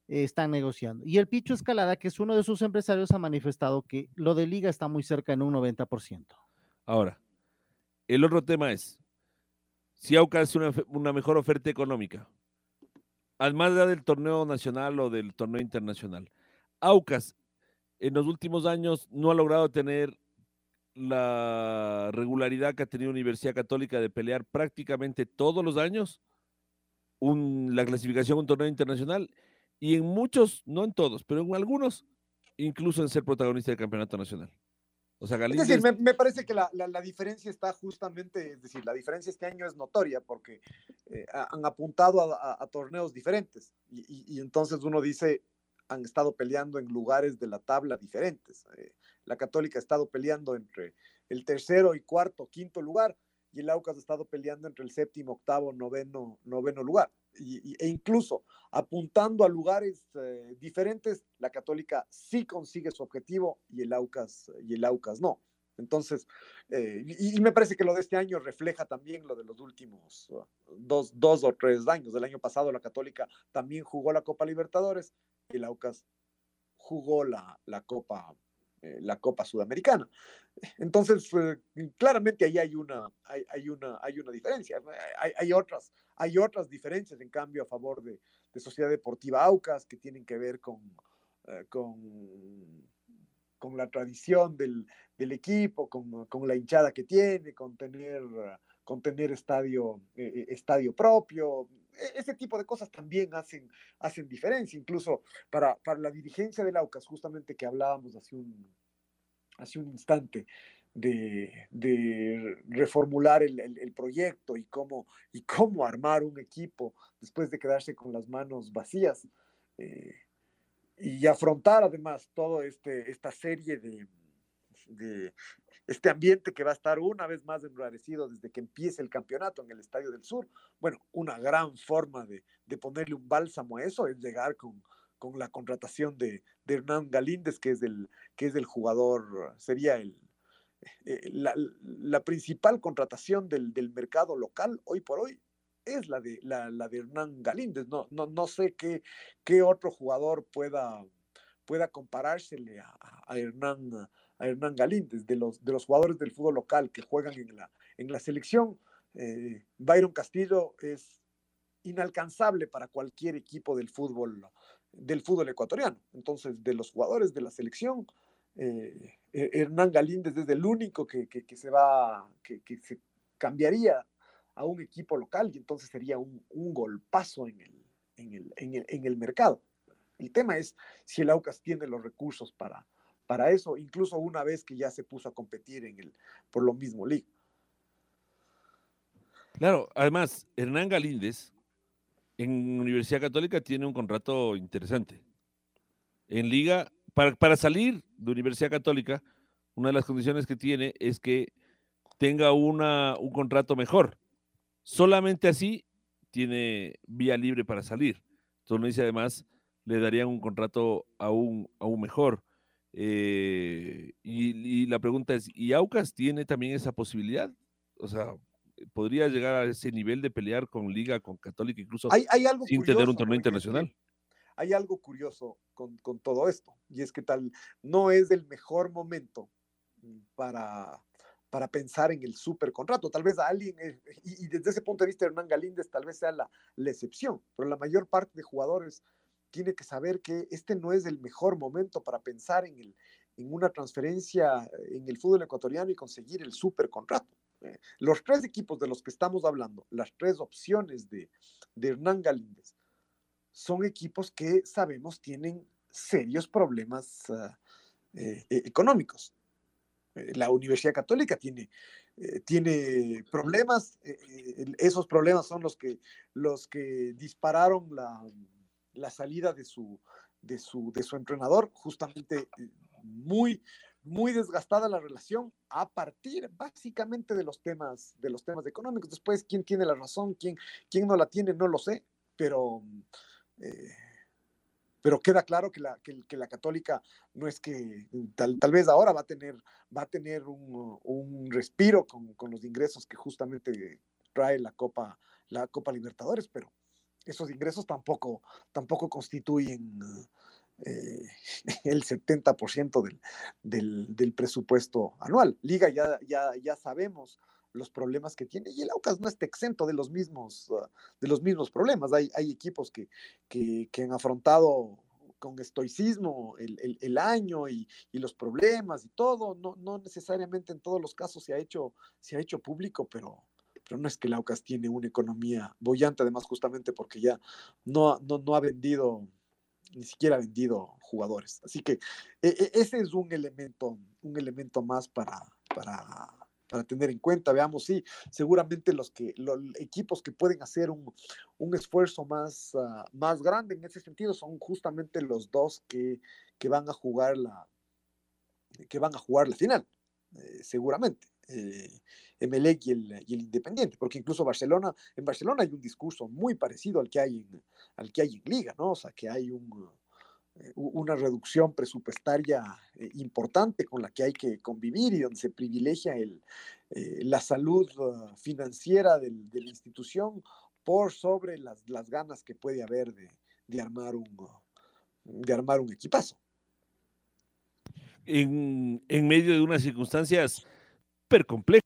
están negociando. Y el Picho Escalada, que es uno de sus empresarios, ha manifestado que lo de liga está muy cerca en un 90%. Ahora, el otro tema es, si Aucas una, una mejor oferta económica, al más del torneo nacional o del torneo internacional, Aucas en los últimos años no ha logrado tener la regularidad que ha tenido Universidad Católica de pelear prácticamente todos los años la clasificación a un torneo internacional y en muchos, no en todos, pero en algunos, incluso en ser protagonista del campeonato nacional. O sea, Es decir, me, parece que la, diferencia está justamente, es decir, la diferencia este año es notoria porque eh, han apuntado a, torneos diferentes y, entonces uno dice, han estado peleando en lugares de la tabla diferentes. Eh, la Católica ha estado peleando entre el tercero y cuarto, quinto lugar, y el Aucas ha estado peleando entre el séptimo, octavo, noveno, noveno lugar. Y, e incluso apuntando a lugares eh, diferentes, la Católica sí consigue su objetivo y el Aucas, y el Aucas no. Entonces, eh, y, me parece que lo de este año refleja también lo de los últimos uh, dos, dos o tres años. Del año pasado la Católica también jugó la Copa Libertadores y el Aucas jugó la, la Copa eh, la Copa Sudamericana. Entonces, eh, claramente ahí hay una, hay, una, hay una diferencia. Hay, otras, hay otras diferencias, en cambio, a favor de, Sociedad Deportiva Aucas, que tienen que ver con, eh, con, con, la tradición del, equipo, con, la hinchada que tiene, con tener, con tener estadio, estadio propio. E, ese tipo de cosas también hacen, hacen diferencia, incluso para, para la dirigencia del Aucas, justamente que hablábamos hace un, hace un instante. De, de, reformular el, el, proyecto y cómo, y cómo armar un equipo después de quedarse con las manos vacías eh, y afrontar además todo este, esta serie de, de, este ambiente que va a estar una vez más enrarecido desde que empiece el campeonato en el Estadio del Sur. Bueno, una gran forma de, ponerle un bálsamo a eso es llegar con, la contratación de, Hernán Galíndez, que es el, que es el jugador, sería el, eh, la, principal contratación del, mercado local hoy por hoy es la de, la, de Hernán Galíndez. No, no, no sé qué, qué otro jugador pueda, pueda comparársele a, a Hernán a Hernán Galíndez, de los, de los jugadores del fútbol local que juegan en la, en la selección. Eh, Byron Castillo es inalcanzable para cualquier equipo del fútbol, del fútbol ecuatoriano. Entonces, de los jugadores de la selección, eh, eh, Hernán Galíndez es el único que, se va, que, se cambiaría a un equipo local y entonces sería un, golpazo en el, en, el, en, el, en el mercado. El tema es si el Aucas tiene los recursos para, para eso, incluso una vez que ya se puso a competir en el, por lo mismo Liga. Claro, además, Hernán Galíndez en Universidad Católica tiene un contrato interesante. En Liga, para, para salir de Universidad Católica, una de las condiciones que tiene es que tenga una, un contrato mejor. Solamente así tiene vía libre para salir. Entonces, además, le darían un contrato aún, aún mejor. Eh, y, la pregunta es, ¿y Aucas tiene también esa posibilidad? O sea, ¿podría llegar a ese nivel de pelear con Liga, con Católica, incluso hay, algo sin tener un torneo internacional? Hay algo curioso con, todo esto, y es que tal, no es el mejor momento para, para pensar en el super contrato. Tal vez a alguien, eh, y, desde ese punto de vista, Hernán Galíndez tal vez sea la, la excepción, pero la mayor parte de jugadores tiene que saber que este no es el mejor momento para pensar en, el, en una transferencia en el fútbol ecuatoriano y conseguir el super contrato. Eh, los tres equipos de los que estamos hablando, las tres opciones de, Hernán Galíndez, son equipos que sabemos tienen serios problemas ah, eh, e, económicos. Eh, la Universidad Católica tiene, tiene problemas, esos problemas son los que, los que dispararon la, la salida de su, de su, de su entrenador, justamente eh, muy, muy desgastada la relación a partir básicamente de los temas, de los temas económicos. Después, quién tiene la razón, quién, quién no la tiene, no lo sé, pero, eh, pero queda claro que la, que, la católica no es que tal, tal, vez ahora va a tener, va a tener un, un respiro con, con, los ingresos que justamente trae la Copa, la Copa Libertadores, pero esos ingresos tampoco, tampoco constituyen eh, (laughs) el 70% del, del, del, presupuesto anual. Liga ya, ya, ya sabemos los problemas que tiene y el Aucas no está exento de los mismos, uh, de los mismos problemas. Hay, hay equipos que, que, que han afrontado con estoicismo el, el, el año y, y, los problemas y todo. No, no necesariamente en todos los casos se ha hecho, se ha hecho público, pero, pero no es que el Aucas tiene una economía bollante, además justamente porque ya no, no, no ha vendido ni siquiera ha vendido jugadores. Así que e, e, ese es un elemento, un elemento más para, para, para tener en cuenta. Veamos, sí, seguramente los, que, los equipos que pueden hacer un, un esfuerzo más, uh, más grande en ese sentido son justamente los dos que, que van a jugar la que van a jugar la final, eh, seguramente eh, Emelec y el, y el, Independiente, porque incluso Barcelona, en Barcelona hay un discurso muy parecido al que hay en, al que hay en Liga, ¿no? O sea, que hay eh, una reducción presupuestaria eh, importante con la que hay que convivir y donde se privilegia eh, la salud uh, financiera de la institución por sobre las, ganas que puede haber de, armar un, de armar un equipazo. En medio de unas circunstancias súper complejo.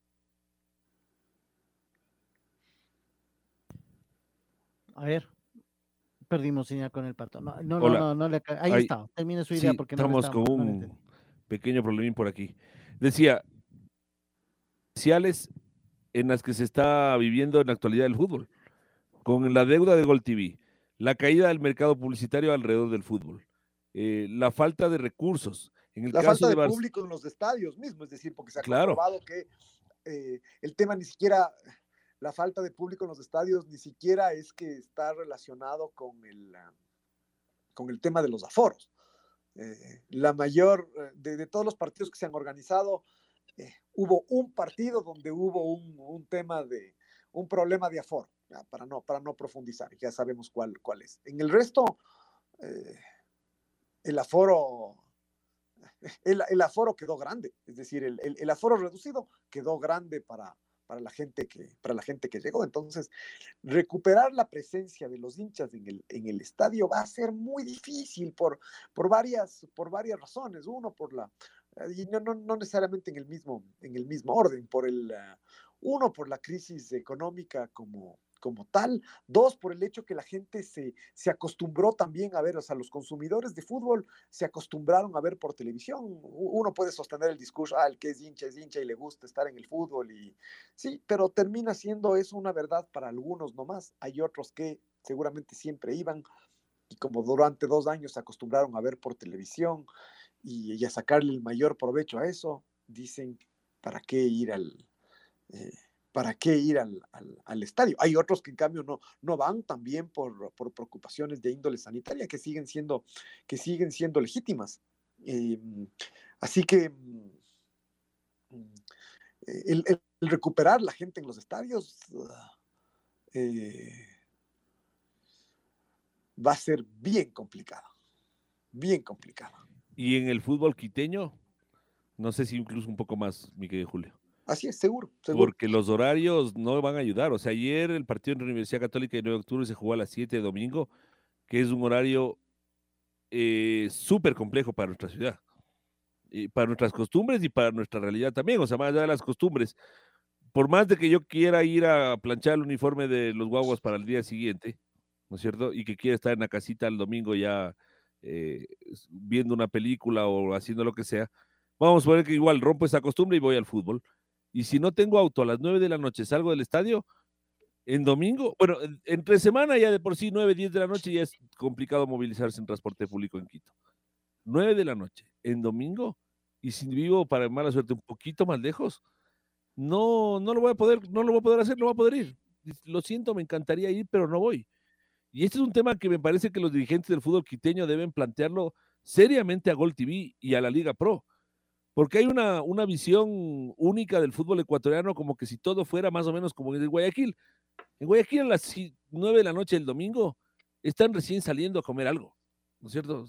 A ver, perdimos señal con el pato. No, no, no, no, le, ahí, ahí, está, termine su idea sí, porque estamos no con un pequeño problemín por aquí. Decía, sociales en las que se está viviendo en la actualidad del fútbol, con la deuda de Gol TV, la caída del mercado publicitario alrededor del fútbol, eh, la falta de recursos, en el la caso falta de, Bar... público en los estadios mismos, es decir, porque se ha claro. comprobado que eh, el tema ni siquiera, la falta de público en los estadios ni siquiera es que está relacionado con el, con el tema de los aforos. Eh, la mayor, eh, de, de, todos los partidos que se han organizado, eh, hubo un partido donde hubo un, un, tema de, un problema de aforo, ya, para, no, para no profundizar, ya sabemos cuál, cuál es. En el resto, eh, el aforo el, el, aforo quedó grande, es decir, el, el, aforo reducido quedó grande para, para, la gente que, para la gente que llegó. Entonces, recuperar la presencia de los hinchas en el, en el estadio va a ser muy difícil por, por, varias, por varias razones. Uno, por la, y no, no, no necesariamente en el mismo, en el mismo orden, por el, uh, uno, por la crisis económica como, como tal. Dos, por el hecho que la gente se, se acostumbró también a ver, o sea, los consumidores de fútbol se acostumbraron a ver por televisión. Uno puede sostener el discurso, ah, el que es hincha es hincha y le gusta estar en el fútbol. y Sí, pero termina siendo eso una verdad para algunos nomás. Hay otros que seguramente siempre iban y como durante dos años se acostumbraron a ver por televisión y, y a sacarle el mayor provecho a eso, dicen, ¿para qué ir al... Eh, ¿para qué ir al, al, estadio? Hay otros que en cambio no, no van también por, por, preocupaciones de índole sanitaria que siguen siendo, que siguen siendo legítimas. Eh, así que mm, el, el, recuperar la gente en los estadios eh, va a ser bien complicado, bien complicado. Y en el fútbol quiteño, no sé si incluso un poco más, mi querido Julio. Así es, seguro, Porque los horarios no van a ayudar. O sea, ayer el partido en la Universidad Católica de 9 de octubre se jugó a las 7 de domingo, que es un horario eh, súper complejo para nuestra ciudad. Y para nuestras costumbres y para nuestra realidad también. O sea, más allá de las costumbres. Por más de que yo quiera ir a planchar el uniforme de los guaguas para el día siguiente, ¿no es cierto? Y que quiera estar en la casita el domingo ya eh, viendo una película o haciendo lo que sea, vamos a ver que igual rompo esa costumbre y voy al fútbol y si no tengo auto a las 9 de la noche, salgo del estadio, en domingo, bueno, entre semana ya de por sí 9, 10 de la noche ya es complicado movilizarse en transporte público en Quito. 9 de la noche, en domingo, y si vivo para mala suerte un poquito más lejos, no, no lo voy a poder, no lo voy a poder hacer, no voy a poder ir. Lo siento, me encantaría ir, pero no voy. Y este es un tema que me parece que los dirigentes del fútbol quiteño deben plantearlo seriamente a Gol TV y a la Liga Pro Porque hay una, una visión única del fútbol ecuatoriano, como que si todo fuera más o menos como en Guayaquil. En Guayaquil a las 9 de la noche del domingo están recién saliendo a comer algo, ¿no es cierto?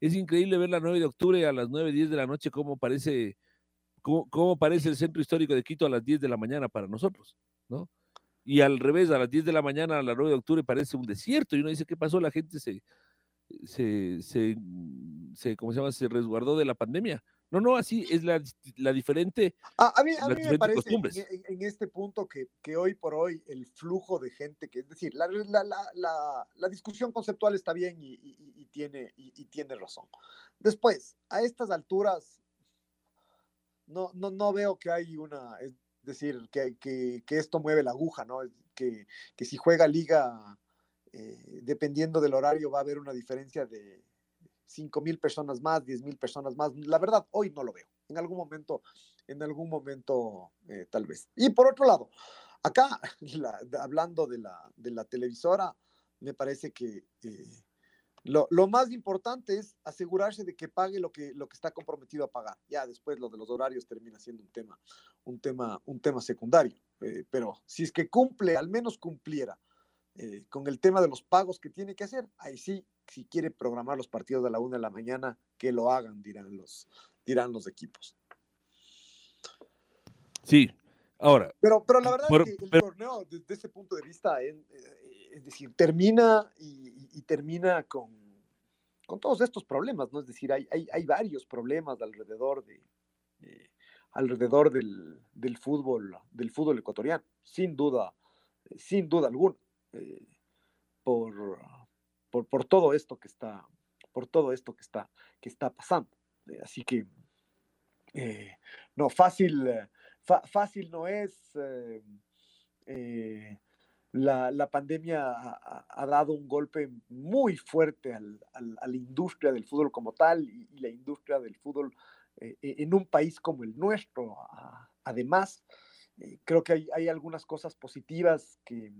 Es increíble ver la 9 de octubre a las 9, 10 de la noche cómo parece, cómo, parece el centro histórico de Quito a las 10 de la mañana para nosotros, ¿no? Y al revés, a las 10 de la mañana a las 9 de octubre parece un desierto y uno dice, ¿qué pasó? La gente se, se, se, se ¿cómo se llama? Se resguardó de la pandemia. No, no, así es la, la diferente. Ah, a mí, a mí me parece en, en, este punto que, que, hoy por hoy el flujo de gente, que es decir, la, la, la, la discusión conceptual está bien y, y, y tiene, y, tiene razón. Después, a estas alturas, no, no, no veo que hay una, es decir, que, que, que esto mueve la aguja, ¿no? Que, que si juega liga, eh, dependiendo del horario, va a haber una diferencia de 5 mil personas más, 10 mil personas más. La verdad, hoy no lo veo. En algún momento, en algún momento, eh, tal vez. Y por otro lado, acá, (laughs) hablando de la, de la televisora, me parece que eh, lo, lo, más importante es asegurarse de que pague lo que, lo que está comprometido a pagar. Ya después lo de los horarios termina siendo un tema, un tema, un tema secundario. Eh, pero si es que cumple, al menos cumpliera con el tema de los pagos que tiene que hacer, ahí sí si quiere programar los partidos a la una de la mañana, que lo hagan, dirán los, dirán los equipos. Sí, ahora. Pero, pero la verdad es que el torneo, desde ese punto de vista, es, eh, es decir, termina y, termina con, con, todos estos problemas, ¿no? Es decir, hay, hay, hay varios problemas alrededor de. alrededor del, del, fútbol del fútbol ecuatoriano sin duda sin duda alguna eh, por por, por todo esto que está, por todo esto que está, que está pasando. Eh, así que, eh, no, fácil, eh, fácil no es. La, la, pandemia ha, dado un golpe muy fuerte al, al, a la industria del fútbol como tal y, la industria del fútbol en un país como el nuestro. además, creo que hay, hay, algunas cosas positivas que,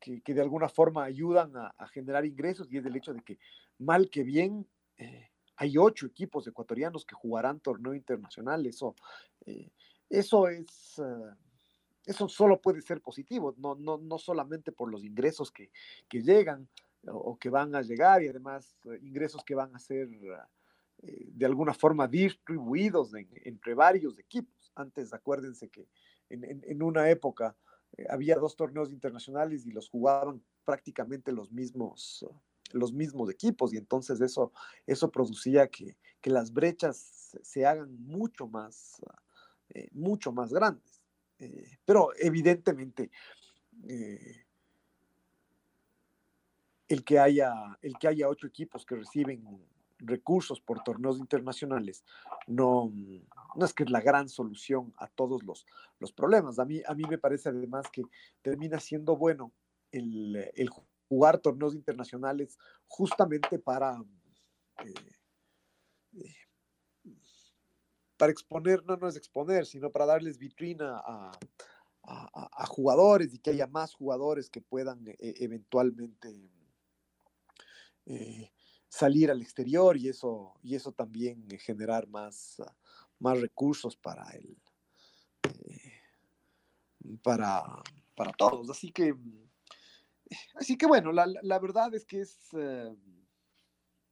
que, de alguna forma ayudan a, generar ingresos y es el hecho de que mal que bien eh, hay ocho equipos ecuatorianos que jugarán torneo internacional. Eso, eh, eso es... Eh, eso solo puede ser positivo, no, no, no solamente por los ingresos que, que llegan o, que van a llegar y además ingresos que van a ser de alguna forma distribuidos entre varios equipos. Antes, acuérdense que en, en, en una época eh, había dos torneos internacionales y los jugaban prácticamente los mismos, los mismos equipos y entonces eso, eso producía que, que las brechas se hagan mucho más, eh, mucho más grandes. Eh, pero evidentemente el, que haya, el que haya ocho equipos que reciben recursos por torneos internacionales no, no es que es la gran solución a todos los, los problemas. A mí, a mí me parece además que termina siendo bueno el, el jugar torneos internacionales justamente para, eh, eh, para exponer, no, no es exponer, sino para darles vitrina a, a, jugadores y que haya más jugadores que puedan eh, eventualmente salir al exterior y eso, y eso también generar más, más recursos para el eh, para, para todos. Así que, así que bueno, la, la verdad es que es, eh,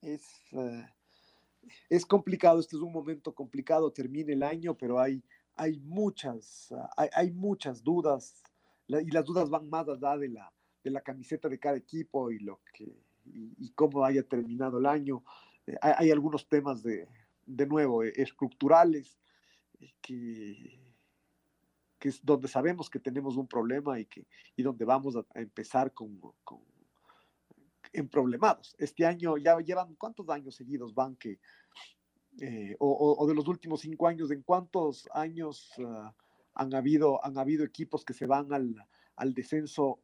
es, eh, es complicado, este es un momento complicado, termina el año, pero hay, hay, muchas, hay, hay muchas dudas y las dudas van más allá de la, de la camiseta de cada equipo y lo que y, cómo haya terminado el año. Eh, hay, algunos temas de, de nuevo, eh, estructurales, eh, que, que, es donde sabemos que tenemos un problema y, que, y donde vamos a, empezar con, con en problemados. Este año ya llevan cuántos años seguidos van que, o, o, de los últimos cinco años, ¿en cuántos años uh, han, habido, han habido equipos que se van al, al descenso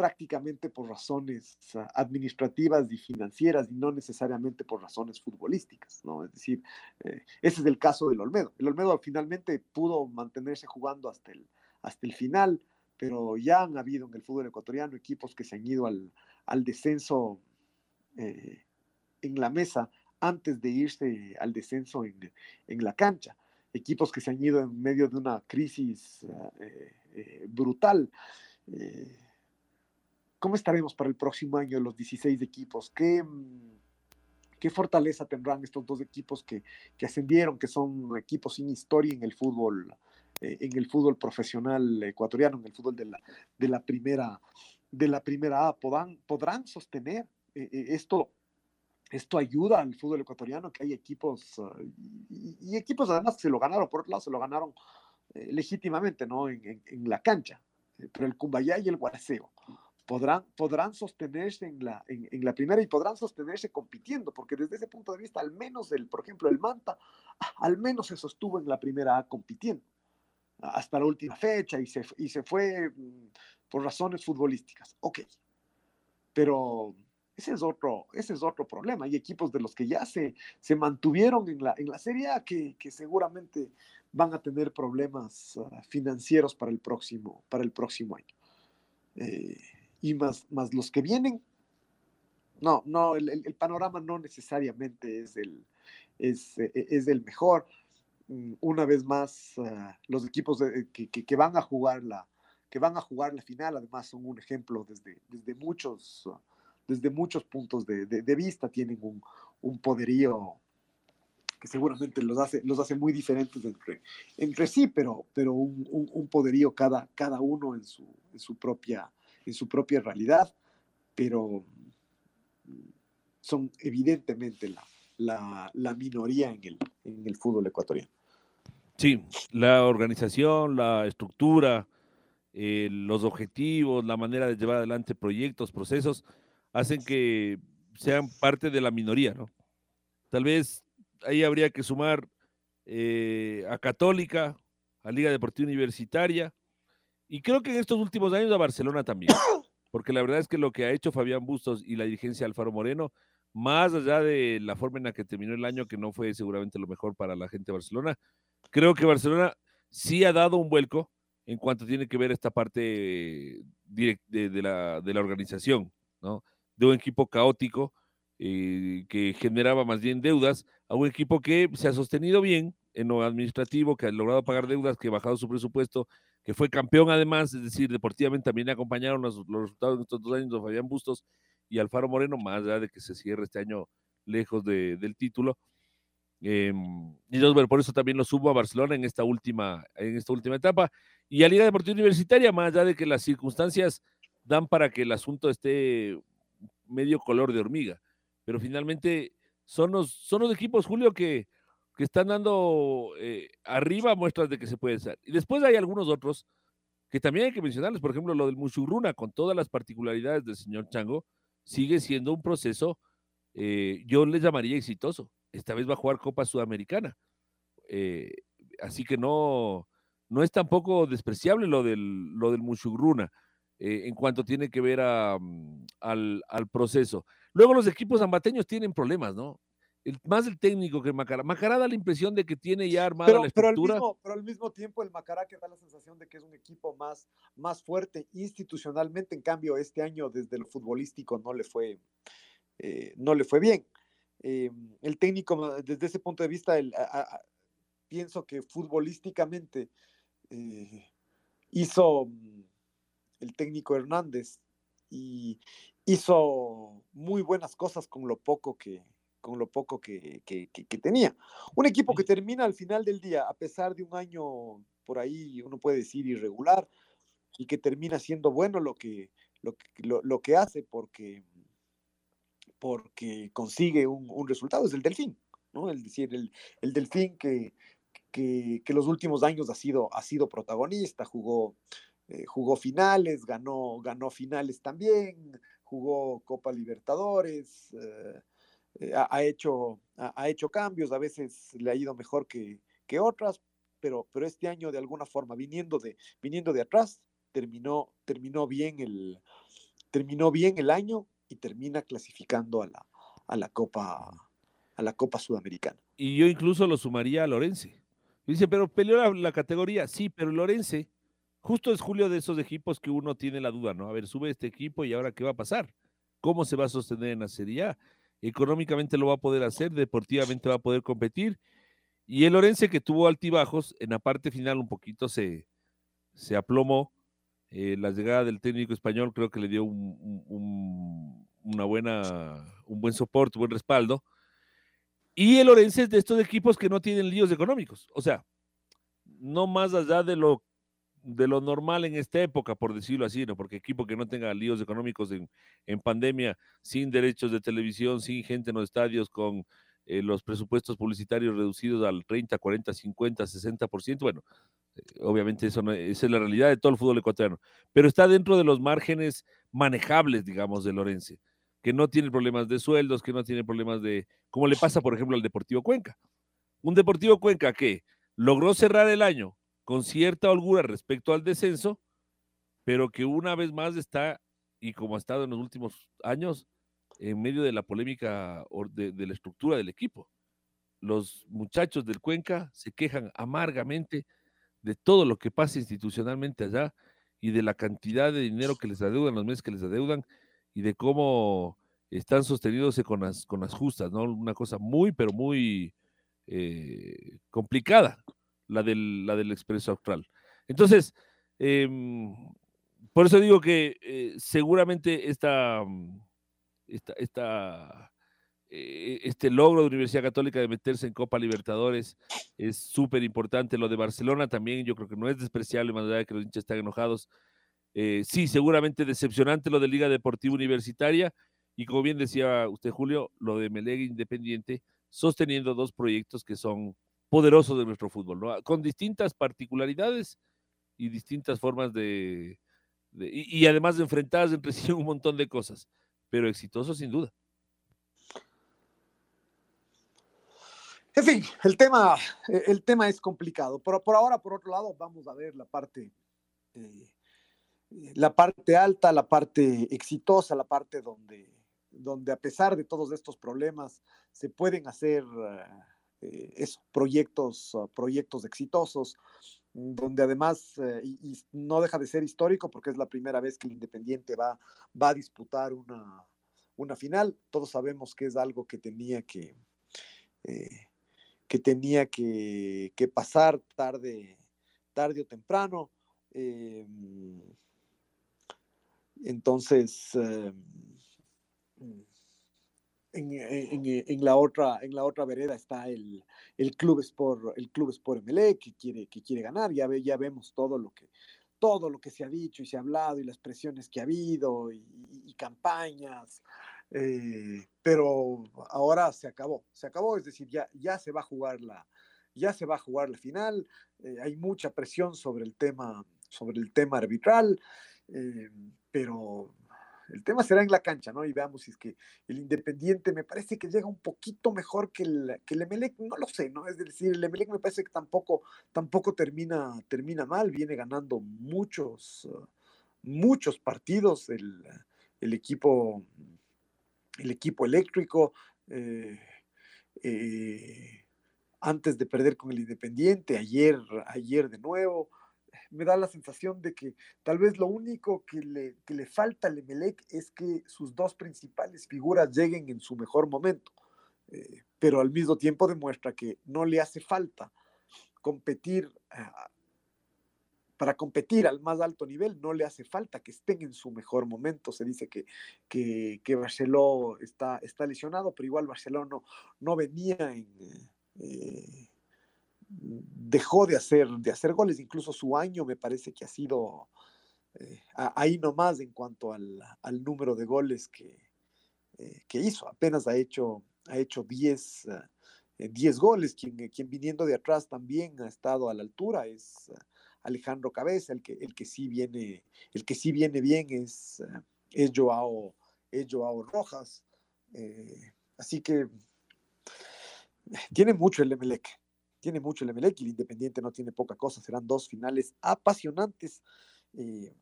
prácticamente por razones administrativas y financieras y no necesariamente por razones futbolísticas, ¿no? Es decir, eh, ese es el caso del Olmedo. El Olmedo finalmente pudo mantenerse jugando hasta el, hasta el final, pero ya han habido en el fútbol ecuatoriano equipos que se han ido al, al descenso eh, en la mesa antes de irse al descenso en, en la cancha. Equipos que se han ido en medio de una crisis eh, brutal. ¿Cómo estaremos para el próximo año los 16 equipos? ¿Qué, mm, qué fortaleza tendrán estos dos equipos que, que, ascendieron, que son equipos sin historia en el fútbol, en el fútbol profesional ecuatoriano, en el fútbol de la, de la primera de la primera A? ¿Podrán, podrán sostener esto? esto ayuda al fútbol ecuatoriano, que hay equipos, ah, y, equipos además que se lo ganaron, por otro lado se lo ganaron eh, legítimamente, ¿no? En, la cancha. Eh, pero el Cumbayá y el Guaraseo podrán, podrán sostenerse en la, en, la primera y podrán sostenerse compitiendo, porque desde ese punto de vista, al menos, el, por ejemplo, el Manta, (laughs) al menos se sostuvo en la primera A compitiendo hasta la última fecha y se, y se fue mm, por razones futbolísticas. Ok, pero ese es otro, ese es otro problema. Hay equipos de los que ya se, se mantuvieron en la, en la Serie A que, que seguramente van a tener problemas ah, financieros para el próximo, para el próximo año. Eh, y más, más los que vienen, no, no, el, el, panorama no necesariamente es el, es, e, es el mejor. Mm, una vez más, uh, los equipos que, que, que, van a jugar la, que van a jugar la final, además son un ejemplo desde, desde muchos, uh, desde muchos puntos de, vista, tienen un, poderío que seguramente los hace, los hace muy diferentes entre, entre sí, pero, pero un, poderío cada, cada uno en su, en, su propia, en su propia realidad, pero son evidentemente la, la, minoría en el, en el fútbol ecuatoriano. Sí, la organización, la estructura, eh, los objetivos, la manera de llevar adelante proyectos, procesos, hacen que sean parte de la minoría, ¿no? Tal vez ahí habría que sumar eh, a Católica, a Liga Deportiva Universitaria, y creo que en estos últimos años a Barcelona también, porque la verdad es que lo que ha hecho Fabián Bustos y la dirigencia Alfaro Moreno, más allá de la forma en la que terminó el año, que no fue seguramente lo mejor para la gente de Barcelona, creo que Barcelona sí ha dado un vuelco en cuanto tiene que ver esta parte de, la, de la organización, ¿no? de un equipo caótico eh, que generaba más bien deudas a un equipo que se ha sostenido bien en lo administrativo, que ha logrado pagar deudas, que ha bajado su presupuesto, que fue campeón además, es decir, deportivamente también acompañaron los, resultados de estos dos años de Fabián Bustos y Alfaro Moreno, más allá de que se cierre este año lejos del título. Eh, y bueno, por eso también lo subo a Barcelona en esta última, en esta última etapa. Y a Liga Deportiva Universitaria, más allá de que las circunstancias dan para que el asunto esté medio color de hormiga. Pero finalmente son los, son los equipos, Julio, que, que están dando eh, arriba muestras de que se puede ser. Y después hay algunos otros que también hay que mencionarles. Por ejemplo, lo del Musurruna, con todas las particularidades del señor Chango, sigue siendo un proceso, eh, yo le llamaría exitoso. Esta vez va a jugar Copa Sudamericana. Eh, así que no, no es tampoco despreciable lo del, lo del Musurruna. Eh, en cuanto tiene que ver mm, al, proceso. Luego los equipos ambateños tienen problemas, ¿no? Más el técnico que Macará. Macará da la impresión de que tiene ya armada la estructura. Pero al, mismo, tiempo el Macará que da la sensación de que es un equipo más, más fuerte institucionalmente. En cambio, este año desde lo futbolístico no le fue, eh, no le fue bien. Eh, el técnico, desde ese punto de vista, pienso que futbolísticamente hizo mm, el técnico Hernández, y hizo muy buenas cosas con lo poco que, con lo poco que, tenía. Un equipo que termina al final del día, a pesar de un año por ahí, uno puede decir irregular, y que termina siendo bueno lo que, lo, que hace porque, porque consigue un, resultado, es el Delfín, ¿no? Es decir, el, el Delfín que, que, los últimos años ha sido, ha sido protagonista, jugó eh, jugó finales, ganó, ganó finales también, jugó Copa Libertadores, eh, ha, hecho, ha, hecho cambios, a veces le ha ido mejor que, que otras, pero, pero este año de alguna forma, viniendo de, viniendo de atrás, terminó, terminó, bien el, terminó bien el año y termina clasificando a la, a la Copa a la Copa Sudamericana. Y yo incluso lo sumaría a Lorense. Dice, pero peleó la, categoría, sí, pero Lorense justo es Julio de esos equipos que uno tiene la duda, ¿no? A ver, sube este equipo y ahora qué va a pasar? ¿Cómo se va a sostener en la Serie A? Económicamente lo va a poder hacer, deportivamente va a poder competir. Y el Orense que tuvo altibajos, en la parte final un poquito se, se aplomó. Eh, la llegada del técnico español creo que le dio un, una buena, un buen soporte, buen respaldo. Y el Orense es de estos equipos que no tienen líos económicos. O sea, no más allá de lo de lo normal en esta época, por decirlo así, ¿no? Porque equipo que no tenga líos económicos en, en pandemia, sin derechos de televisión, sin gente en los estadios, con eh, los presupuestos publicitarios reducidos al 30, 40, 50, 60%, bueno, eh, obviamente eso no, esa es la realidad de todo el fútbol ecuatoriano, pero está dentro de los márgenes manejables, digamos, de Lorense, que no tiene problemas de sueldos, que no tiene problemas de, como le pasa, por ejemplo, al Deportivo Cuenca. Un Deportivo Cuenca que logró cerrar el año con cierta holgura respecto al descenso, pero que una vez más está, y como ha estado en los últimos años, en medio de la polémica de, la estructura del equipo. Los muchachos del Cuenca se quejan amargamente de todo lo que pasa institucionalmente allá y de la cantidad de dinero que les adeudan, los meses que les adeudan y de cómo están sostenidos con las, con las justas, ¿no? Una cosa muy, pero muy eh, complicada la del, la del Expreso Austral. Entonces, em, por eso digo que eh, seguramente esta, esta, esta eh, este logro de Universidad Católica de meterse en Copa Libertadores es súper importante. Lo de Barcelona también, yo creo que no es despreciable, más allá de que los hinchas están enojados. Eh, sí, seguramente decepcionante lo de Liga Deportiva Universitaria y como bien decía usted, Julio, lo de Melega Independiente, sosteniendo dos proyectos que son poderosos de nuestro fútbol, ¿no? con distintas particularidades y distintas formas de, y, además de enfrentadas entre sí (laughs) un montón de cosas, pero exitosos sin duda. En fin, el tema, el tema es complicado. Pero por ahora, por otro lado, vamos a ver la parte, eh, la parte alta, la parte exitosa, la parte donde, donde a pesar de todos estos problemas se pueden hacer eh, proyectos, ah, proyectos exitosos, mm, donde además, eh, no deja de ser histórico porque es la primera vez que el Independiente va, va a disputar una, una final. Todos sabemos que es algo que tenía que, eh, que, tenía que, que, pasar tarde, tarde o temprano. entonces, mm, en, la otra, en la otra vereda está el, el Club Sport, el Club Sport MLE que quiere, que quiere ganar. Ya, ve, ya vemos todo lo que todo lo que se ha dicho y se ha hablado y las presiones que ha habido y, campañas, eh, pero ahora se acabó, se acabó, es decir, ya, ya se va a jugar la, ya se va a jugar la final, eh, hay mucha presión sobre el tema, sobre el tema arbitral, eh, pero el tema será en la cancha, ¿no? Y veamos si es que el Independiente me parece que llega un poquito mejor que el, que el Emelec, no lo sé, ¿no? Es decir, el Emelec me parece que tampoco, tampoco termina, termina mal, viene ganando muchos, muchos partidos el, equipo, el equipo eléctrico. Eh, eh, antes de perder con el Independiente, ayer, ayer de nuevo me da la sensación de que tal vez lo único que le, que le falta al Emelec es que sus dos principales figuras lleguen en su mejor momento, eh, pero al mismo tiempo demuestra que no le hace falta competir. Ah, para competir al más alto nivel no le hace falta que estén en su mejor momento. Se dice que, que, que Barceló está, está lesionado, pero igual Barcelona no, no venía en, eh, dejó de hacer, de hacer goles, incluso su año me parece que ha sido eh, ahí nomás en cuanto al, número de goles que, eh, que, hizo, apenas ha hecho, ha hecho 10, eh, goles, quien, quien, viniendo de atrás también ha estado a la altura es Alejandro Cabeza, el que, el que sí viene, el que sí viene bien es, es, Joao, es Joao Rojas, así que tiene mucho el Emelec, tiene mucho el Emelec y el Independiente no tiene poca cosa. Serán dos finales apasionantes, eh,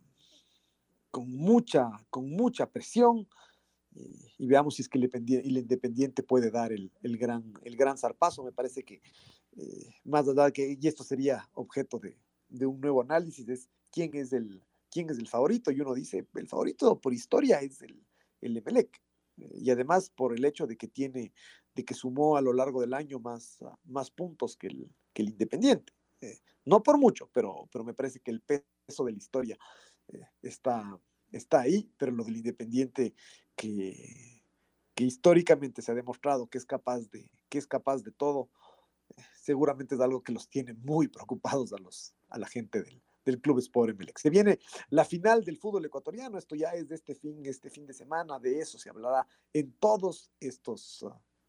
con, mucha, con mucha presión. Eh, y veamos si es que el Independiente puede dar el, gran, el gran zarpazo. Me parece que eh, más allá que, y esto sería objeto de, un nuevo análisis, es quién es el, quién es el favorito. Y uno dice, el favorito por historia es el, el Emelec. y además por el hecho de que tiene, que sumó a lo largo del año más, más puntos que el, que el Independiente. Eh, no por mucho, pero, pero me parece que el peso de la historia eh, está, está ahí, pero lo del Independiente que, que históricamente se ha demostrado que es capaz de, que es capaz de todo, eh, seguramente es algo que los tiene muy preocupados a, los, a la gente del, del Club Sport MLX. Se viene la final del fútbol ecuatoriano, esto ya es de este fin, este fin de semana, de eso se hablará en todos estos, uh,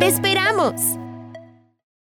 ¡Te esperamos!